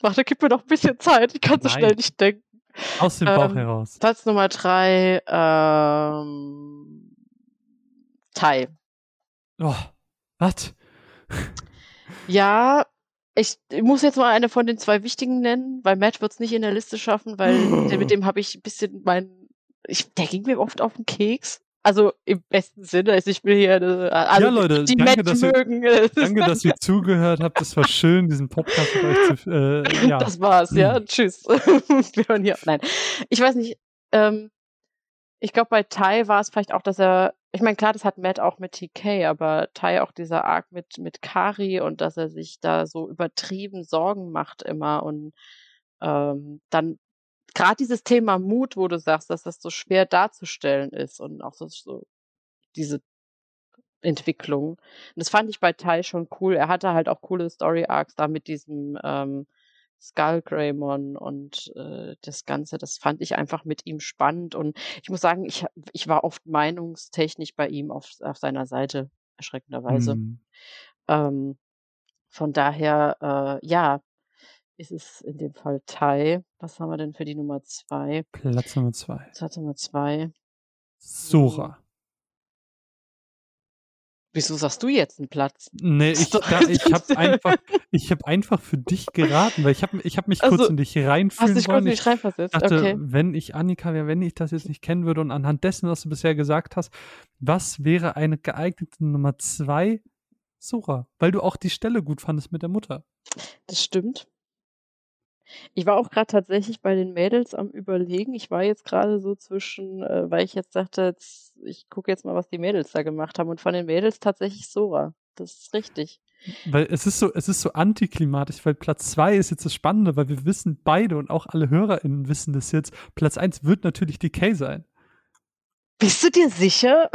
[SPEAKER 2] Warte, gib mir doch ein bisschen Zeit. Ich kann so schnell nicht denken.
[SPEAKER 1] Aus dem Bauch ähm, heraus.
[SPEAKER 2] Platz Nummer 3. Ähm, Tai.
[SPEAKER 1] Oh, was?
[SPEAKER 2] Ja, ich, muss jetzt mal eine von den zwei wichtigen nennen, weil Matt wird es nicht in der Liste schaffen, weil mit dem habe ich ein bisschen mein, ich, der ging mir oft auf den Keks. Also im besten Sinne, also ich will hier äh,
[SPEAKER 1] alle, ja, Leute, die danke, dass mögen. Ihr, danke, dass ihr zugehört habt. Das war schön, diesen Podcast mit euch zu. Äh, ja.
[SPEAKER 2] Das war's, ja. Mhm. Tschüss. Wir hören hier. Nein, ich weiß nicht. Ähm, ich glaube, bei Tai war es vielleicht auch, dass er ich meine, klar, das hat Matt auch mit TK, aber Tai auch dieser Arc mit, mit Kari und dass er sich da so übertrieben Sorgen macht immer und ähm, dann gerade dieses Thema Mut, wo du sagst, dass das so schwer darzustellen ist und auch so, so diese Entwicklung. Und das fand ich bei Tai schon cool. Er hatte halt auch coole Story Arcs da mit diesem ähm, Skull Greymon und äh, das Ganze, das fand ich einfach mit ihm spannend. Und ich muss sagen, ich, ich war oft meinungstechnisch bei ihm auf, auf seiner Seite, erschreckenderweise. Mhm. Ähm, von daher, äh, ja, ist es in dem Fall Tai. Was haben wir denn für die Nummer zwei?
[SPEAKER 1] Platz Nummer zwei.
[SPEAKER 2] Platz Nummer zwei.
[SPEAKER 1] Sora.
[SPEAKER 2] Wieso sagst du jetzt einen Platz?
[SPEAKER 1] Nee, ich, da, ich habe einfach, ich hab einfach für dich geraten, weil ich habe ich hab mich also, kurz in dich reinfühlen
[SPEAKER 2] hast
[SPEAKER 1] wollen.
[SPEAKER 2] Ich reinversetzt?
[SPEAKER 1] dachte,
[SPEAKER 2] okay.
[SPEAKER 1] wenn ich Annika wäre, wenn ich das jetzt nicht kennen würde und anhand dessen, was du bisher gesagt hast, was wäre eine geeignete Nummer zwei? Sora, weil du auch die Stelle gut fandest mit der Mutter.
[SPEAKER 2] Das stimmt. Ich war auch gerade tatsächlich bei den Mädels am Überlegen. Ich war jetzt gerade so zwischen, äh, weil ich jetzt dachte, jetzt, ich gucke jetzt mal, was die Mädels da gemacht haben. Und von den Mädels tatsächlich Sora. Das ist richtig.
[SPEAKER 1] Weil es ist so, es ist so antiklimatisch, weil Platz zwei ist jetzt das Spannende, weil wir wissen beide und auch alle HörerInnen wissen das jetzt. Platz eins wird natürlich Decay sein.
[SPEAKER 2] Bist du dir sicher?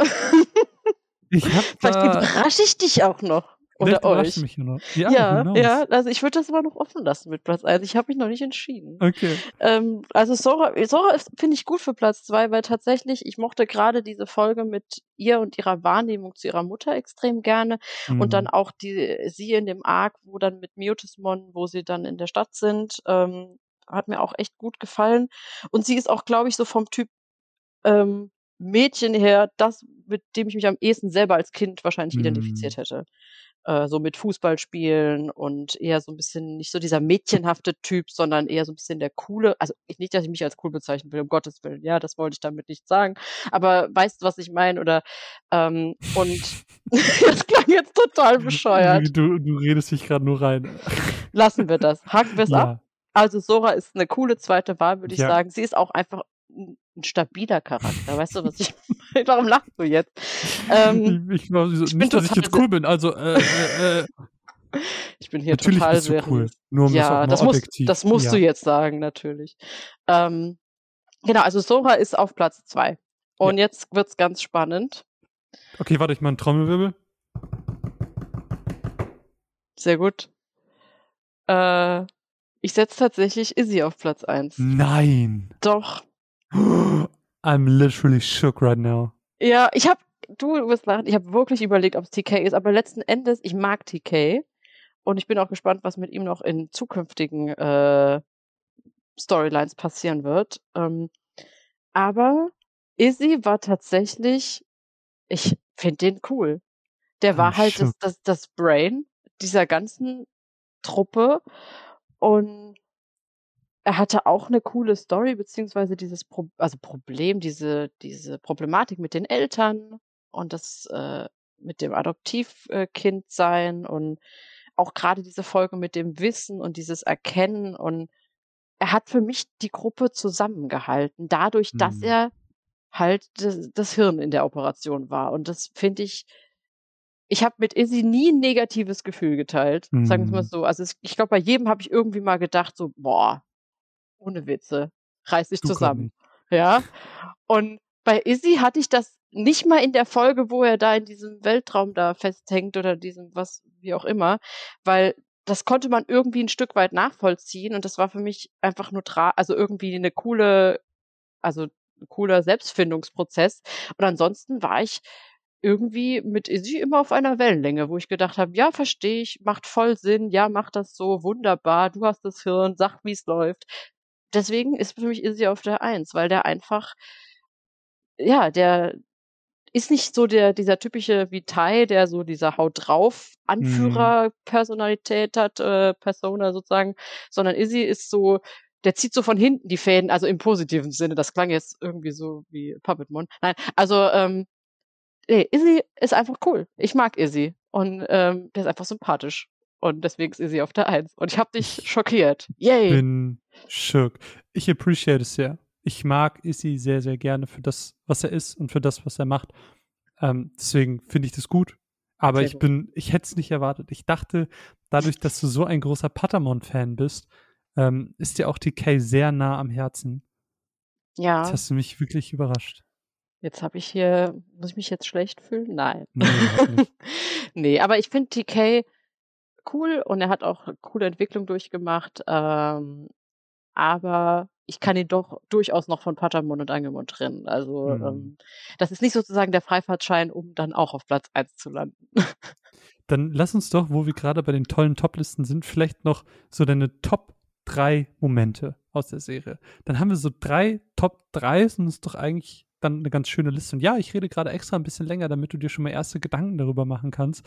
[SPEAKER 1] Ich hab
[SPEAKER 2] Vielleicht überrasche ich dich auch noch. Oder euch.
[SPEAKER 1] Mich noch.
[SPEAKER 2] Ja, ja, ja, also ich würde das aber noch offen lassen mit Platz 1. Ich habe mich noch nicht entschieden.
[SPEAKER 1] Okay.
[SPEAKER 2] Ähm, also Sora, Sora finde ich gut für Platz 2, weil tatsächlich, ich mochte gerade diese Folge mit ihr und ihrer Wahrnehmung zu ihrer Mutter extrem gerne. Mhm. Und dann auch die, sie in dem Arc, wo dann mit Mutismon, wo sie dann in der Stadt sind, ähm, hat mir auch echt gut gefallen. Und sie ist auch, glaube ich, so vom Typ ähm, Mädchen her, das, mit dem ich mich am ehesten selber als Kind wahrscheinlich mhm. identifiziert hätte äh, so mit Fußballspielen und eher so ein bisschen nicht so dieser mädchenhafte Typ, sondern eher so ein bisschen der coole, also nicht, dass ich mich als cool bezeichnen will, um Gottes Willen, ja, das wollte ich damit nicht sagen, aber weißt du, was ich meine? Oder ähm, und das klang jetzt total bescheuert.
[SPEAKER 1] Du, du redest dich gerade nur rein.
[SPEAKER 2] Lassen wir das. Haken wir es ja. ab. Also Sora ist eine coole zweite Wahl, würde ich ja. sagen. Sie ist auch einfach ein stabiler Charakter. Weißt du, was ich meine? Warum lachst du jetzt?
[SPEAKER 1] Ähm, ich, ich, ich, nicht, dass ich jetzt cool bin. Also, äh, äh, äh.
[SPEAKER 2] Ich bin hier
[SPEAKER 1] natürlich
[SPEAKER 2] total
[SPEAKER 1] du cool. Nur um
[SPEAKER 2] ja, das, das muss, das musst ja. du jetzt sagen, natürlich. Ähm, genau, also Sora ist auf Platz zwei. Und ja. jetzt wird's ganz spannend.
[SPEAKER 1] Okay, warte, ich mal einen Trommelwirbel.
[SPEAKER 2] Sehr gut. Äh, ich setze tatsächlich Izzy auf Platz eins.
[SPEAKER 1] Nein.
[SPEAKER 2] Doch.
[SPEAKER 1] I'm literally shook right now.
[SPEAKER 2] Ja, ich habe, du wirst lachen, ich habe wirklich überlegt, ob es TK ist, aber letzten Endes, ich mag TK und ich bin auch gespannt, was mit ihm noch in zukünftigen äh, Storylines passieren wird. Ähm, aber Izzy war tatsächlich, ich finde den cool. Der war I'm halt das, das, das Brain dieser ganzen Truppe und er hatte auch eine coole Story, beziehungsweise dieses Pro also Problem, diese, diese Problematik mit den Eltern und das äh, mit dem Adoptivkind sein und auch gerade diese Folge mit dem Wissen und dieses Erkennen und er hat für mich die Gruppe zusammengehalten, dadurch, mhm. dass er halt das, das, Hirn in der Operation war. Und das finde ich, ich habe mit Izzy nie ein negatives Gefühl geteilt, mhm. sagen wir mal so. Also es, ich glaube, bei jedem habe ich irgendwie mal gedacht, so, boah, ohne Witze, reiß dich zusammen. Ja. Und bei Izzy hatte ich das nicht mal in der Folge, wo er da in diesem Weltraum da festhängt oder diesem was, wie auch immer, weil das konnte man irgendwie ein Stück weit nachvollziehen und das war für mich einfach nur also irgendwie eine coole, also ein cooler Selbstfindungsprozess. Und ansonsten war ich irgendwie mit Izzy immer auf einer Wellenlänge, wo ich gedacht habe, ja, verstehe ich, macht voll Sinn, ja, mach das so, wunderbar, du hast das Hirn, sag, wie es läuft. Deswegen ist für mich Izzy auf der Eins, weil der einfach, ja, der ist nicht so der, dieser typische wie Tai, der so dieser Haut drauf mhm. Anführer-Personalität hat, äh, Persona sozusagen, sondern Izzy ist so, der zieht so von hinten die Fäden, also im positiven Sinne. Das klang jetzt irgendwie so wie Puppetmon. Nein, also ähm, nee, Izzy ist einfach cool. Ich mag Izzy und ähm, der ist einfach sympathisch. Und deswegen ist Izzy auf der Eins. Und ich habe dich schockiert. Yay!
[SPEAKER 1] Ich bin schock. Ich appreciate es sehr. Ich mag Izzy sehr, sehr gerne für das, was er ist und für das, was er macht. Ähm, deswegen finde ich das gut. Aber sehr ich gut. bin, ich hätte es nicht erwartet. Ich dachte, dadurch, dass du so ein großer Patamon-Fan bist, ähm, ist dir auch TK sehr nah am Herzen.
[SPEAKER 2] Ja.
[SPEAKER 1] Das hast du mich wirklich überrascht.
[SPEAKER 2] Jetzt habe ich hier, muss ich mich jetzt schlecht fühlen? Nein. Nee, nee aber ich finde TK cool und er hat auch eine coole Entwicklung durchgemacht. Ähm, aber ich kann ihn doch durchaus noch von Patamon und Angemon trennen. Also mhm. ähm, das ist nicht sozusagen der Freifahrtschein, um dann auch auf Platz 1 zu landen.
[SPEAKER 1] Dann lass uns doch, wo wir gerade bei den tollen Toplisten sind, vielleicht noch so deine Top drei Momente aus der Serie. Dann haben wir so drei Top 3 und das ist doch eigentlich dann eine ganz schöne Liste. Und ja, ich rede gerade extra ein bisschen länger, damit du dir schon mal erste Gedanken darüber machen kannst,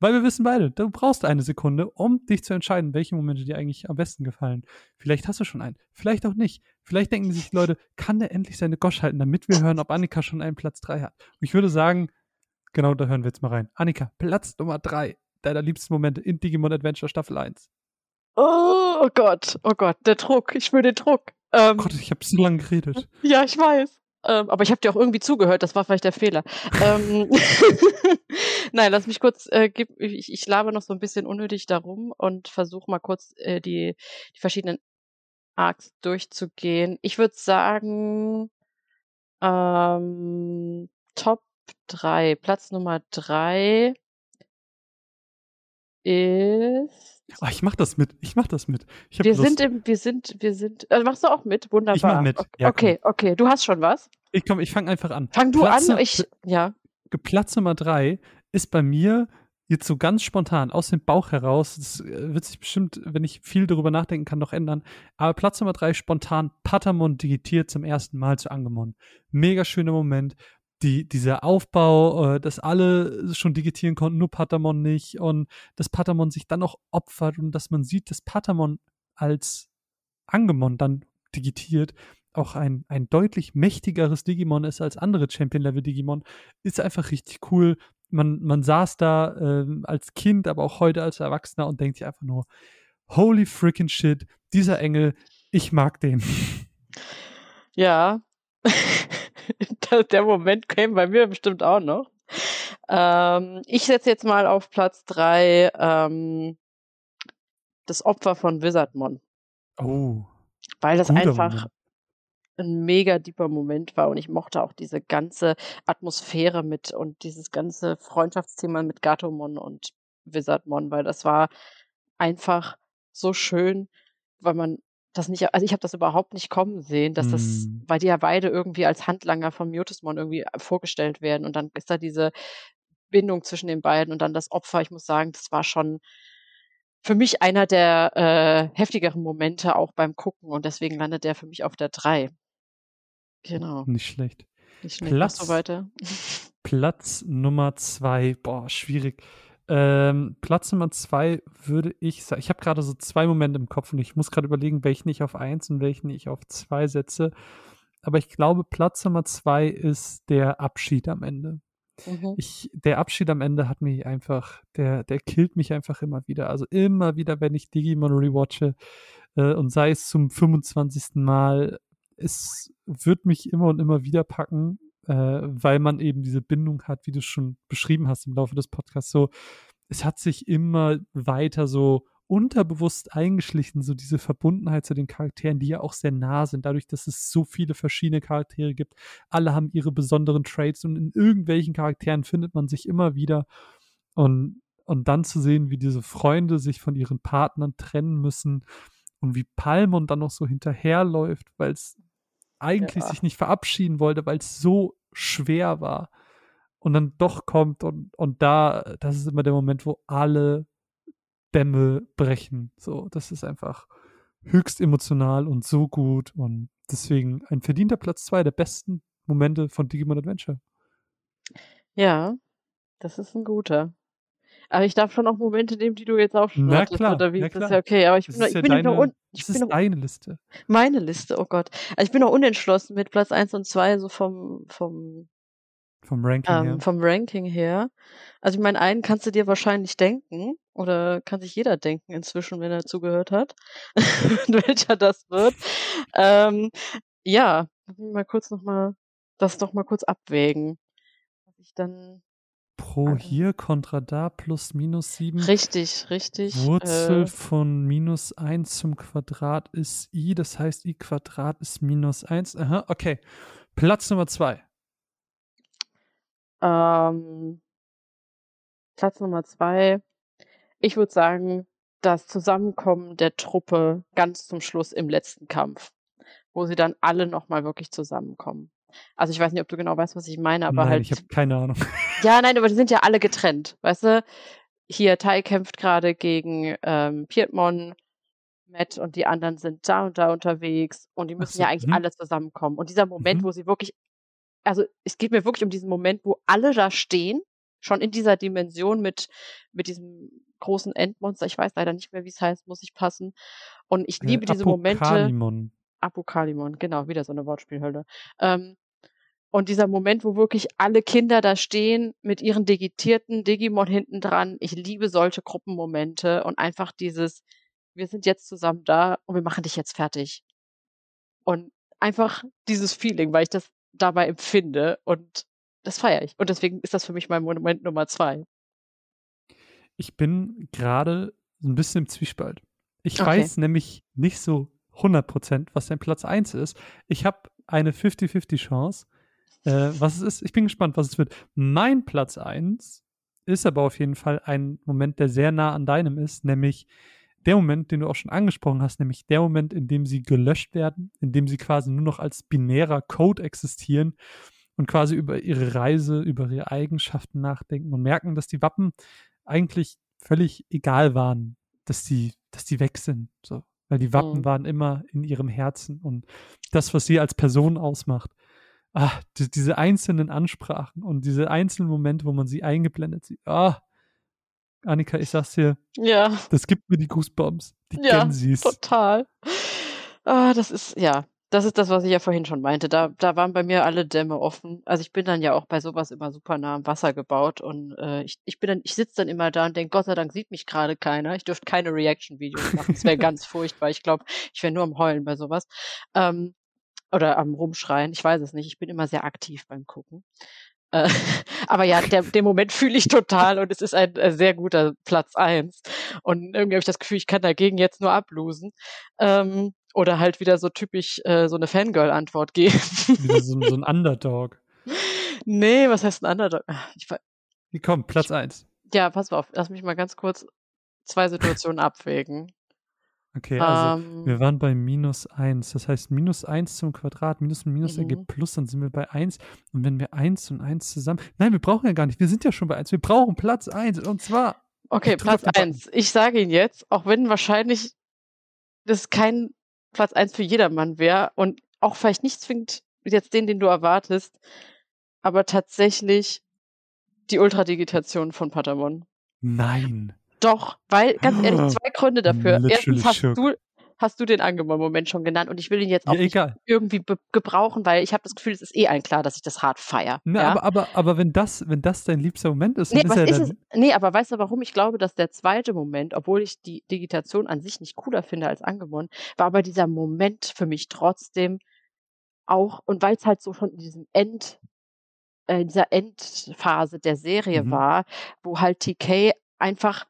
[SPEAKER 1] weil wir wissen beide, du brauchst eine Sekunde, um dich zu entscheiden, welche Momente dir eigentlich am besten gefallen. Vielleicht hast du schon einen, vielleicht auch nicht. Vielleicht denken sich die Leute, kann der endlich seine Gosch halten, damit wir hören, ob Annika schon einen Platz 3 hat. Und ich würde sagen, genau da hören wir jetzt mal rein. Annika, Platz Nummer 3 deiner liebsten Momente in Digimon Adventure Staffel 1.
[SPEAKER 2] Oh, Gott, oh Gott, der Druck. Ich spüre den Druck.
[SPEAKER 1] Ähm, oh Gott, ich habe so lange geredet.
[SPEAKER 2] Ja, ich weiß. Ähm, aber ich habe dir auch irgendwie zugehört, das war vielleicht der Fehler. ähm, Nein, lass mich kurz, äh, gib, ich, ich labe noch so ein bisschen unnötig darum und versuche mal kurz äh, die, die verschiedenen Arcs durchzugehen. Ich würde sagen, ähm, Top 3, Platz Nummer 3 ist
[SPEAKER 1] Oh, ich mach das mit. Ich mach das mit.
[SPEAKER 2] wir Lust. sind im, wir sind, wir sind. Also machst du auch mit? Wunderbar. Ich mach mit. Ja, okay, komm. okay. Du hast schon was?
[SPEAKER 1] Ich komm, ich fange einfach an.
[SPEAKER 2] Fang du Platz, an. Ich, ja.
[SPEAKER 1] Platz Nummer drei ist bei mir jetzt so ganz spontan aus dem Bauch heraus. Das äh, wird sich bestimmt, wenn ich viel darüber nachdenken kann, noch ändern. Aber Platz Nummer drei spontan Patamon digitiert zum ersten Mal zu Angemon. Mega schöner Moment die, dieser Aufbau, äh, dass alle schon digitieren konnten, nur Patamon nicht und dass Patamon sich dann auch opfert und dass man sieht, dass Patamon als Angemon dann digitiert auch ein, ein deutlich mächtigeres Digimon ist als andere Champion-Level-Digimon, ist einfach richtig cool. Man, man saß da äh, als Kind, aber auch heute als Erwachsener und denkt sich einfach nur, holy freaking shit, dieser Engel, ich mag den.
[SPEAKER 2] Ja, der Moment käme bei mir bestimmt auch noch. Ähm, ich setze jetzt mal auf Platz drei ähm, das Opfer von Wizardmon.
[SPEAKER 1] Oh.
[SPEAKER 2] Weil das einfach Moment. ein mega deeper Moment war und ich mochte auch diese ganze Atmosphäre mit und dieses ganze Freundschaftsthema mit Gatomon und Wizardmon, weil das war einfach so schön, weil man das nicht, also ich habe das überhaupt nicht kommen sehen, dass das, weil die ja beide irgendwie als Handlanger von Mutismon irgendwie äh, vorgestellt werden und dann ist da diese Bindung zwischen den beiden und dann das Opfer. Ich muss sagen, das war schon für mich einer der äh, heftigeren Momente auch beim Gucken und deswegen landet der für mich auf der drei. Genau.
[SPEAKER 1] Nicht schlecht.
[SPEAKER 2] Nicht schlecht. Platz, so weiter.
[SPEAKER 1] Platz Nummer zwei, boah, schwierig. Ähm, Platz Nummer zwei würde ich sagen, ich habe gerade so zwei Momente im Kopf und ich muss gerade überlegen, welchen ich auf eins und welchen ich auf zwei setze. Aber ich glaube, Platz Nummer zwei ist der Abschied am Ende. Mhm. Ich, der Abschied am Ende hat mich einfach, der, der killt mich einfach immer wieder. Also immer wieder, wenn ich Digimon rewatche äh, und sei es zum 25. Mal, es wird mich immer und immer wieder packen äh, weil man eben diese Bindung hat, wie du schon beschrieben hast im Laufe des Podcasts. So, es hat sich immer weiter so unterbewusst eingeschlichen, so diese Verbundenheit zu den Charakteren, die ja auch sehr nah sind, dadurch, dass es so viele verschiedene Charaktere gibt. Alle haben ihre besonderen Traits und in irgendwelchen Charakteren findet man sich immer wieder. Und und dann zu sehen, wie diese Freunde sich von ihren Partnern trennen müssen und wie Palmon dann noch so hinterherläuft, weil es eigentlich ja. sich nicht verabschieden wollte, weil es so schwer war und dann doch kommt und, und da, das ist immer der Moment, wo alle Dämme brechen. So, das ist einfach höchst emotional und so gut und deswegen ein verdienter Platz zwei der besten Momente von Digimon Adventure.
[SPEAKER 2] Ja, das ist ein guter. Aber ich darf schon auch Momente nehmen, die du jetzt auch schon
[SPEAKER 1] Na hattest, klar,
[SPEAKER 2] wie?
[SPEAKER 1] Na
[SPEAKER 2] das
[SPEAKER 1] klar.
[SPEAKER 2] ist ja okay, aber ich
[SPEAKER 1] das
[SPEAKER 2] bin,
[SPEAKER 1] ist
[SPEAKER 2] ich bin
[SPEAKER 1] deine,
[SPEAKER 2] noch un,
[SPEAKER 1] ich
[SPEAKER 2] ich
[SPEAKER 1] bin
[SPEAKER 2] bin noch,
[SPEAKER 1] deine Liste.
[SPEAKER 2] meine Liste, oh Gott. Also ich bin noch unentschlossen mit Platz 1 und 2, so vom, vom,
[SPEAKER 1] vom Ranking
[SPEAKER 2] ähm,
[SPEAKER 1] her.
[SPEAKER 2] Vom Ranking her. Also ich meine, einen kannst du dir wahrscheinlich denken, oder kann sich jeder denken inzwischen, wenn er zugehört hat, welcher das wird. Ähm, ja, mal kurz nochmal, das noch mal kurz abwägen. Was ich dann
[SPEAKER 1] Pro hier, Kontra da, plus minus 7.
[SPEAKER 2] Richtig, richtig.
[SPEAKER 1] Wurzel
[SPEAKER 2] äh,
[SPEAKER 1] von minus 1 zum Quadrat ist i, das heißt i Quadrat ist minus 1. Aha, okay. Platz Nummer 2.
[SPEAKER 2] Ähm, Platz Nummer 2. Ich würde sagen, das Zusammenkommen der Truppe ganz zum Schluss im letzten Kampf, wo sie dann alle nochmal wirklich zusammenkommen. Also ich weiß nicht, ob du genau weißt, was ich meine, aber
[SPEAKER 1] nein,
[SPEAKER 2] halt.
[SPEAKER 1] Ich habe keine Ahnung.
[SPEAKER 2] Ja, nein, aber die sind ja alle getrennt, weißt du? Hier, Tai kämpft gerade gegen ähm, Piedmon, Matt und die anderen sind da und da unterwegs und die müssen so, ja eigentlich mh. alle zusammenkommen. Und dieser Moment, mhm. wo sie wirklich, also es geht mir wirklich um diesen Moment, wo alle da stehen, schon in dieser Dimension mit, mit diesem großen Endmonster. Ich weiß leider nicht mehr, wie es heißt, muss ich passen. Und ich liebe äh, diese. Momente. Apokalimon, genau, wieder so eine Wortspielhölle. Ähm, und dieser Moment, wo wirklich alle Kinder da stehen mit ihren digitierten Digimon hinten dran. Ich liebe solche Gruppenmomente und einfach dieses, wir sind jetzt zusammen da und wir machen dich jetzt fertig. Und einfach dieses Feeling, weil ich das dabei empfinde und das feiere ich. Und deswegen ist das für mich mein Moment Nummer zwei.
[SPEAKER 1] Ich bin gerade so ein bisschen im Zwiespalt. Ich okay. weiß nämlich nicht so 100%, was dein Platz 1 ist. Ich habe eine 50-50 Chance, äh, was es ist. Ich bin gespannt, was es wird. Mein Platz 1 ist aber auf jeden Fall ein Moment, der sehr nah an deinem ist, nämlich der Moment, den du auch schon angesprochen hast, nämlich der Moment, in dem sie gelöscht werden, in dem sie quasi nur noch als binärer Code existieren und quasi über ihre Reise, über ihre Eigenschaften nachdenken und merken, dass die Wappen eigentlich völlig egal waren, dass die, dass die weg sind. So. Weil die Wappen mhm. waren immer in ihrem Herzen und das, was sie als Person ausmacht. Ah, die, diese einzelnen Ansprachen und diese einzelnen Momente, wo man sie eingeblendet sieht. Ah, Annika, ich sag's dir.
[SPEAKER 2] Ja.
[SPEAKER 1] Das gibt mir die Goosebumps. Die
[SPEAKER 2] ja,
[SPEAKER 1] Gensis.
[SPEAKER 2] total. Ah, das ist, ja, das ist das, was ich ja vorhin schon meinte. Da, da waren bei mir alle Dämme offen. Also ich bin dann ja auch bei sowas immer super nah am Wasser gebaut und äh, ich, ich bin dann, ich sitze dann immer da und denke, Gott sei Dank sieht mich gerade keiner. Ich dürfte keine Reaction-Videos machen. Das wäre ganz furchtbar. Ich glaube, ich wäre nur am Heulen bei sowas. Ähm, oder am Rumschreien. Ich weiß es nicht. Ich bin immer sehr aktiv beim Gucken. Äh, aber ja, der, den Moment fühle ich total und es ist ein, ein sehr guter Platz eins. Und irgendwie habe ich das Gefühl, ich kann dagegen jetzt nur ablosen. Ähm, oder halt wieder so typisch äh, so eine Fangirl-Antwort geben.
[SPEAKER 1] Wieder so, so ein Underdog.
[SPEAKER 2] Nee, was heißt ein Underdog? Ich,
[SPEAKER 1] Wie kommt, Platz eins.
[SPEAKER 2] Ja, pass mal auf, lass mich mal ganz kurz zwei Situationen abwägen.
[SPEAKER 1] Okay, also um, wir waren bei minus eins. Das heißt, minus eins zum Quadrat, minus und minus ergibt mhm. plus, dann sind wir bei eins. Und wenn wir eins und eins zusammen. Nein, wir brauchen ja gar nicht. Wir sind ja schon bei eins. Wir brauchen Platz eins. Und zwar.
[SPEAKER 2] Okay, Platz eins. Ich sage ihn jetzt, auch wenn wahrscheinlich das kein Platz eins für jedermann wäre und auch vielleicht nicht zwingend jetzt den, den du erwartest, aber tatsächlich die Ultradigitation von Patamon.
[SPEAKER 1] Nein.
[SPEAKER 2] Doch, weil, ganz ehrlich, zwei Gründe dafür. Erstens hast du, hast du den Angemon-Moment schon genannt und ich will ihn jetzt auch ja, nicht irgendwie gebrauchen, weil ich habe das Gefühl, es ist eh allen klar, dass ich das hart feier. Ja?
[SPEAKER 1] aber, aber, aber wenn das, wenn das dein liebster Moment ist,
[SPEAKER 2] nee,
[SPEAKER 1] ist ja
[SPEAKER 2] ist nee, aber weißt du, warum ich glaube, dass der zweite Moment, obwohl ich die Digitation an sich nicht cooler finde als Angemon, war aber dieser Moment für mich trotzdem auch, und weil es halt so schon in diesem End, äh, in dieser Endphase der Serie
[SPEAKER 1] Mhm.
[SPEAKER 2] war, wo halt TK einfach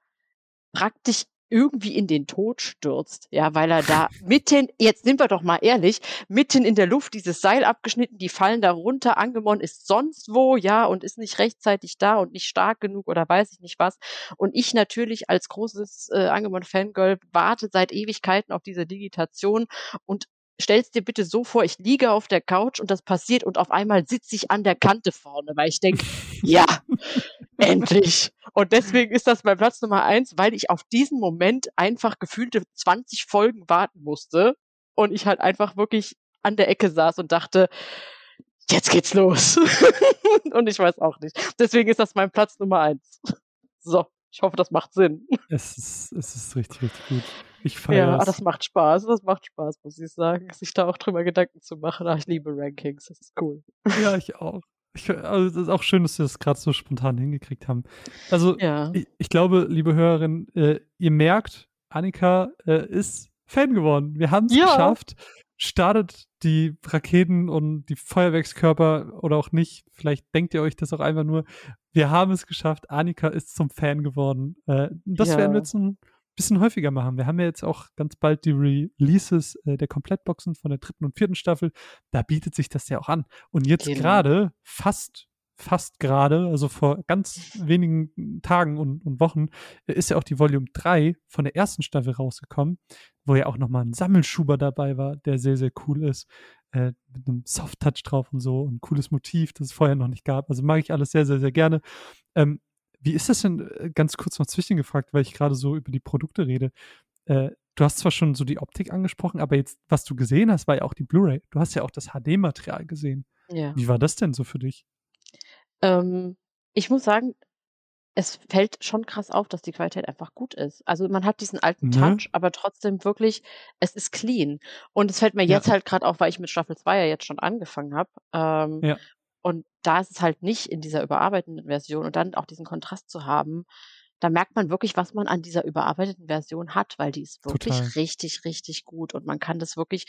[SPEAKER 2] praktisch irgendwie in den Tod stürzt, ja, weil er da mitten, jetzt sind wir doch mal ehrlich, mitten in der Luft dieses Seil abgeschnitten, die fallen da runter, Angemon ist sonst wo, ja, und ist nicht rechtzeitig da und nicht stark genug oder weiß ich nicht was. Und ich natürlich als großes äh, Angemon-Fangirl warte seit Ewigkeiten auf diese Digitation und stell's dir bitte so vor, ich liege auf der Couch und das passiert und auf einmal sitze ich an der Kante vorne, weil ich denke, ja, endlich. Und deswegen ist das mein Platz Nummer eins, weil ich auf diesen Moment einfach gefühlte 20 Folgen warten musste und ich halt einfach wirklich an der Ecke saß und dachte, jetzt geht's los. und ich weiß auch nicht. Deswegen ist das mein Platz Nummer eins. So, ich hoffe, das macht Sinn.
[SPEAKER 1] Es ist, es ist richtig, richtig gut. Ich feiere
[SPEAKER 2] Ja, das macht Spaß. Das macht Spaß, muss ich sagen, sich da auch drüber Gedanken zu machen. Ach, ich liebe Rankings. Das ist cool.
[SPEAKER 1] Ja, ich auch. Ich, also es ist auch schön, dass wir das gerade so spontan hingekriegt haben. Also,
[SPEAKER 2] Ja.
[SPEAKER 1] ich, ich glaube, liebe Hörerinnen, äh, ihr merkt, Annika äh, ist Fan geworden. Wir haben es
[SPEAKER 2] Ja.
[SPEAKER 1] geschafft. Startet die Raketen und die Feuerwerkskörper oder auch nicht. Vielleicht denkt ihr euch das auch einfach nur. Wir haben es geschafft. Annika ist zum Fan geworden. Äh, das
[SPEAKER 2] Ja.
[SPEAKER 1] werden wir ein bisschen häufiger machen. Wir haben ja jetzt auch ganz bald die Releases äh, der Komplettboxen von der dritten und vierten Staffel. Da bietet sich das ja auch an. Und jetzt
[SPEAKER 2] Genau.
[SPEAKER 1] gerade, fast, fast gerade, also vor ganz wenigen Tagen und, und Wochen, äh, ist ja auch die Volume 3 von der ersten Staffel rausgekommen, wo ja auch nochmal ein Sammelschuber dabei war, der sehr, sehr cool ist. Äh, mit einem Soft-Touch drauf und so. Ein cooles Motiv, das es vorher noch nicht gab. Also mag ich alles sehr, sehr, sehr gerne. Ähm, wie ist das denn, äh, ganz kurz noch zwischengefragt, weil ich gerade so über die Produkte rede. Äh, du hast zwar schon so die Optik angesprochen, aber jetzt, was du gesehen hast, war ja auch die Blu-ray. Du hast ja auch das HD-Material gesehen.
[SPEAKER 2] Ja.
[SPEAKER 1] Wie war das denn so für dich?
[SPEAKER 2] Ähm, ich muss sagen, es fällt schon krass auf, dass die Qualität einfach gut ist. Also man hat diesen alten
[SPEAKER 1] Ne?
[SPEAKER 2] Touch, aber trotzdem wirklich, es ist clean. Und es fällt mir
[SPEAKER 1] Ja.
[SPEAKER 2] jetzt halt gerade auf, weil ich mit Staffel 2 ja jetzt schon angefangen habe. Ähm,
[SPEAKER 1] Ja.
[SPEAKER 2] Und da ist es halt nicht in dieser überarbeiteten Version und dann auch diesen Kontrast zu haben, da merkt man wirklich, was man an dieser überarbeiteten Version hat, weil die ist wirklich
[SPEAKER 1] Total.
[SPEAKER 2] richtig, richtig gut und man kann das wirklich,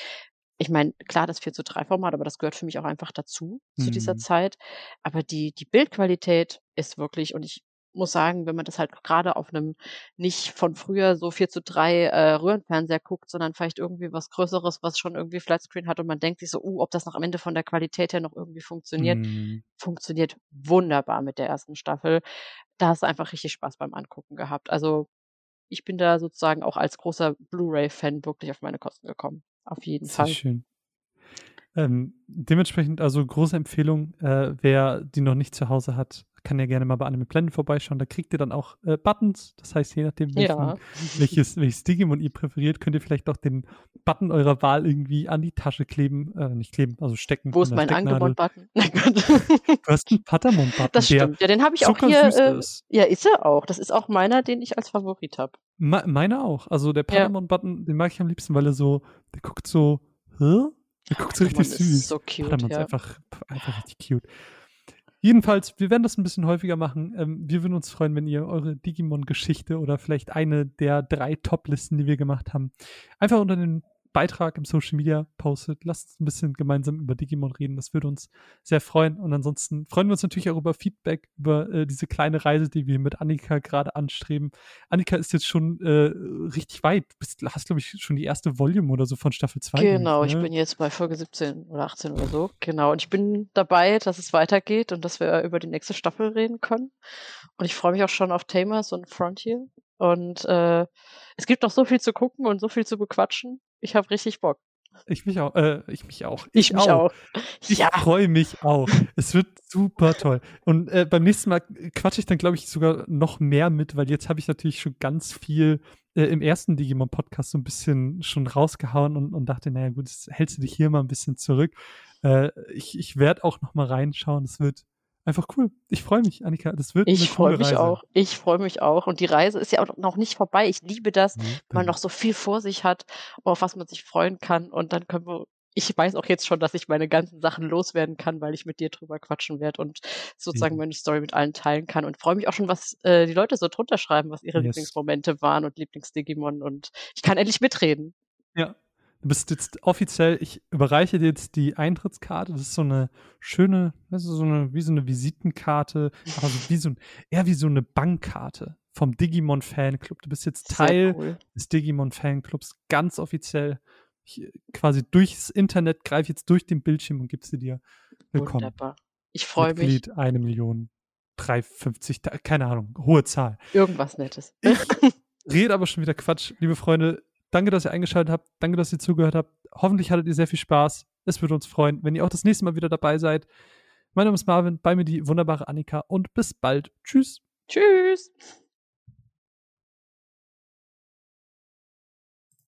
[SPEAKER 2] ich meine, klar, das 4 zu 3 Format, aber das gehört für mich auch einfach dazu, zu dieser
[SPEAKER 1] Mhm.
[SPEAKER 2] Zeit. Aber die, die Bildqualität ist wirklich, und ich muss sagen, wenn man das halt gerade auf einem nicht von früher so 4 zu 3 äh, Röhrenfernseher guckt, sondern vielleicht irgendwie was Größeres, was schon irgendwie Flatscreen hat und man denkt sich so, uh, ob das noch am Ende von der Qualität her noch irgendwie funktioniert,
[SPEAKER 1] Mhm.
[SPEAKER 2] funktioniert wunderbar mit der ersten Staffel. Da hast du einfach richtig Spaß beim Angucken gehabt. Also ich bin da sozusagen auch als großer Blu-ray-Fan wirklich auf meine Kosten gekommen. Auf jeden
[SPEAKER 1] Sehr
[SPEAKER 2] Fall.
[SPEAKER 1] schön. Ähm, dementsprechend, also große Empfehlung, äh, wer die noch nicht zu Hause hat, kann ja gerne mal bei Anime Blenden vorbeischauen. Da kriegt ihr dann auch äh, Buttons. Das heißt, je nachdem,
[SPEAKER 2] Ja.
[SPEAKER 1] welches, welches Digimon ihr präferiert, könnt ihr vielleicht auch den Button eurer Wahl irgendwie an die Tasche kleben, äh, nicht kleben, also stecken.
[SPEAKER 2] Wo ist mein. Angebot-Button?
[SPEAKER 1] Du hast einen Patamon-Button,
[SPEAKER 2] Das stimmt. Ja, den habe ich auch hier. Äh,
[SPEAKER 1] ist.
[SPEAKER 2] ja, ist er auch. Das ist auch meiner, den ich als Favorit habe.
[SPEAKER 1] Me meine auch. Also der
[SPEAKER 2] Ja.
[SPEAKER 1] Patamon-Button, den mag ich am liebsten, weil er so, der guckt so, hä? Der guckt so richtig
[SPEAKER 2] ist
[SPEAKER 1] süß.
[SPEAKER 2] so cute,
[SPEAKER 1] Patamon ist
[SPEAKER 2] ja.
[SPEAKER 1] einfach, einfach richtig cute. Jedenfalls, wir werden das ein bisschen häufiger machen. Ähm, wir würden uns freuen, wenn ihr eure Digimon-Geschichte oder vielleicht eine der drei Top-Listen, die wir gemacht haben, einfach unter den Beitrag im Social Media postet. Lasst uns ein bisschen gemeinsam über Digimon reden. Das würde uns sehr freuen. Und ansonsten freuen wir uns natürlich auch über Feedback, über äh, diese kleine Reise, die wir mit Annika gerade anstreben. Annika ist jetzt schon äh, richtig weit. Du hast, glaube ich, schon die erste Volume oder so von Staffel 2.
[SPEAKER 2] Genau, ich
[SPEAKER 1] ne?
[SPEAKER 2] bin jetzt bei Folge 17 oder 18 oder so. Genau. Und ich bin dabei, dass es weitergeht und dass wir über die nächste Staffel reden können. Und ich freue mich auch schon auf Tamers und Frontier. Und äh, es gibt noch so viel zu gucken und so viel zu bequatschen. Ich habe richtig Bock.
[SPEAKER 1] Ich mich auch. Äh, ich mich auch.
[SPEAKER 2] Ich, mich auch.
[SPEAKER 1] Ich
[SPEAKER 2] Ja,
[SPEAKER 1] freue mich auch. Es wird super toll. Und äh, beim nächsten Mal quatsche ich dann, glaube ich, sogar noch mehr mit, weil jetzt habe ich natürlich schon ganz viel äh, im ersten Digimon-Podcast so ein bisschen schon rausgehauen und, und dachte, naja gut, jetzt hältst du dich hier mal ein bisschen zurück. Äh, ich ich werde auch noch mal reinschauen. Es wird einfach cool. Ich freue mich, Annika. Das wird
[SPEAKER 2] ich freue mich
[SPEAKER 1] Reise.
[SPEAKER 2] auch. Ich freue mich auch. Und die Reise ist ja auch noch nicht vorbei. Ich liebe das,
[SPEAKER 1] Mhm.
[SPEAKER 2] wenn man noch so viel vor sich hat, auf was man sich freuen kann. Und dann können wir. Ich weiß auch jetzt schon, dass ich meine ganzen Sachen loswerden kann, weil ich mit dir drüber quatschen werde und sozusagen meine Story mit allen teilen kann. Und freue mich auch schon, was äh, die Leute so drunter schreiben, was ihre
[SPEAKER 1] Yes.
[SPEAKER 2] Lieblingsmomente waren und Lieblingsdigimon. Und ich kann endlich mitreden.
[SPEAKER 1] Ja. Du bist jetzt offiziell, ich überreiche dir jetzt die Eintrittskarte. Das ist so eine schöne, das ist so eine, wie so eine Visitenkarte, aber so wie so ein, eher wie so eine Bankkarte. vom Digimon Fanclub. Du bist jetzt Teil cool. des Digimon Fanclubs, ganz offiziell. Ich, quasi durchs Internet, greif jetzt durch den Bildschirm und gib sie dir. Willkommen. Wunderbar.
[SPEAKER 2] Ich freue mich.
[SPEAKER 1] Eine Million, 350, keine Ahnung, hohe Zahl.
[SPEAKER 2] Irgendwas Nettes.
[SPEAKER 1] Ich rede aber schon wieder Quatsch. Liebe Freunde, danke, dass ihr eingeschaltet habt. Danke, dass ihr zugehört habt. Hoffentlich hattet ihr sehr viel Spaß. Es würde uns freuen, wenn ihr auch das nächste Mal wieder dabei seid. Mein Name ist Marvin, bei mir die wunderbare Annika und bis bald. Tschüss.
[SPEAKER 2] Tschüss.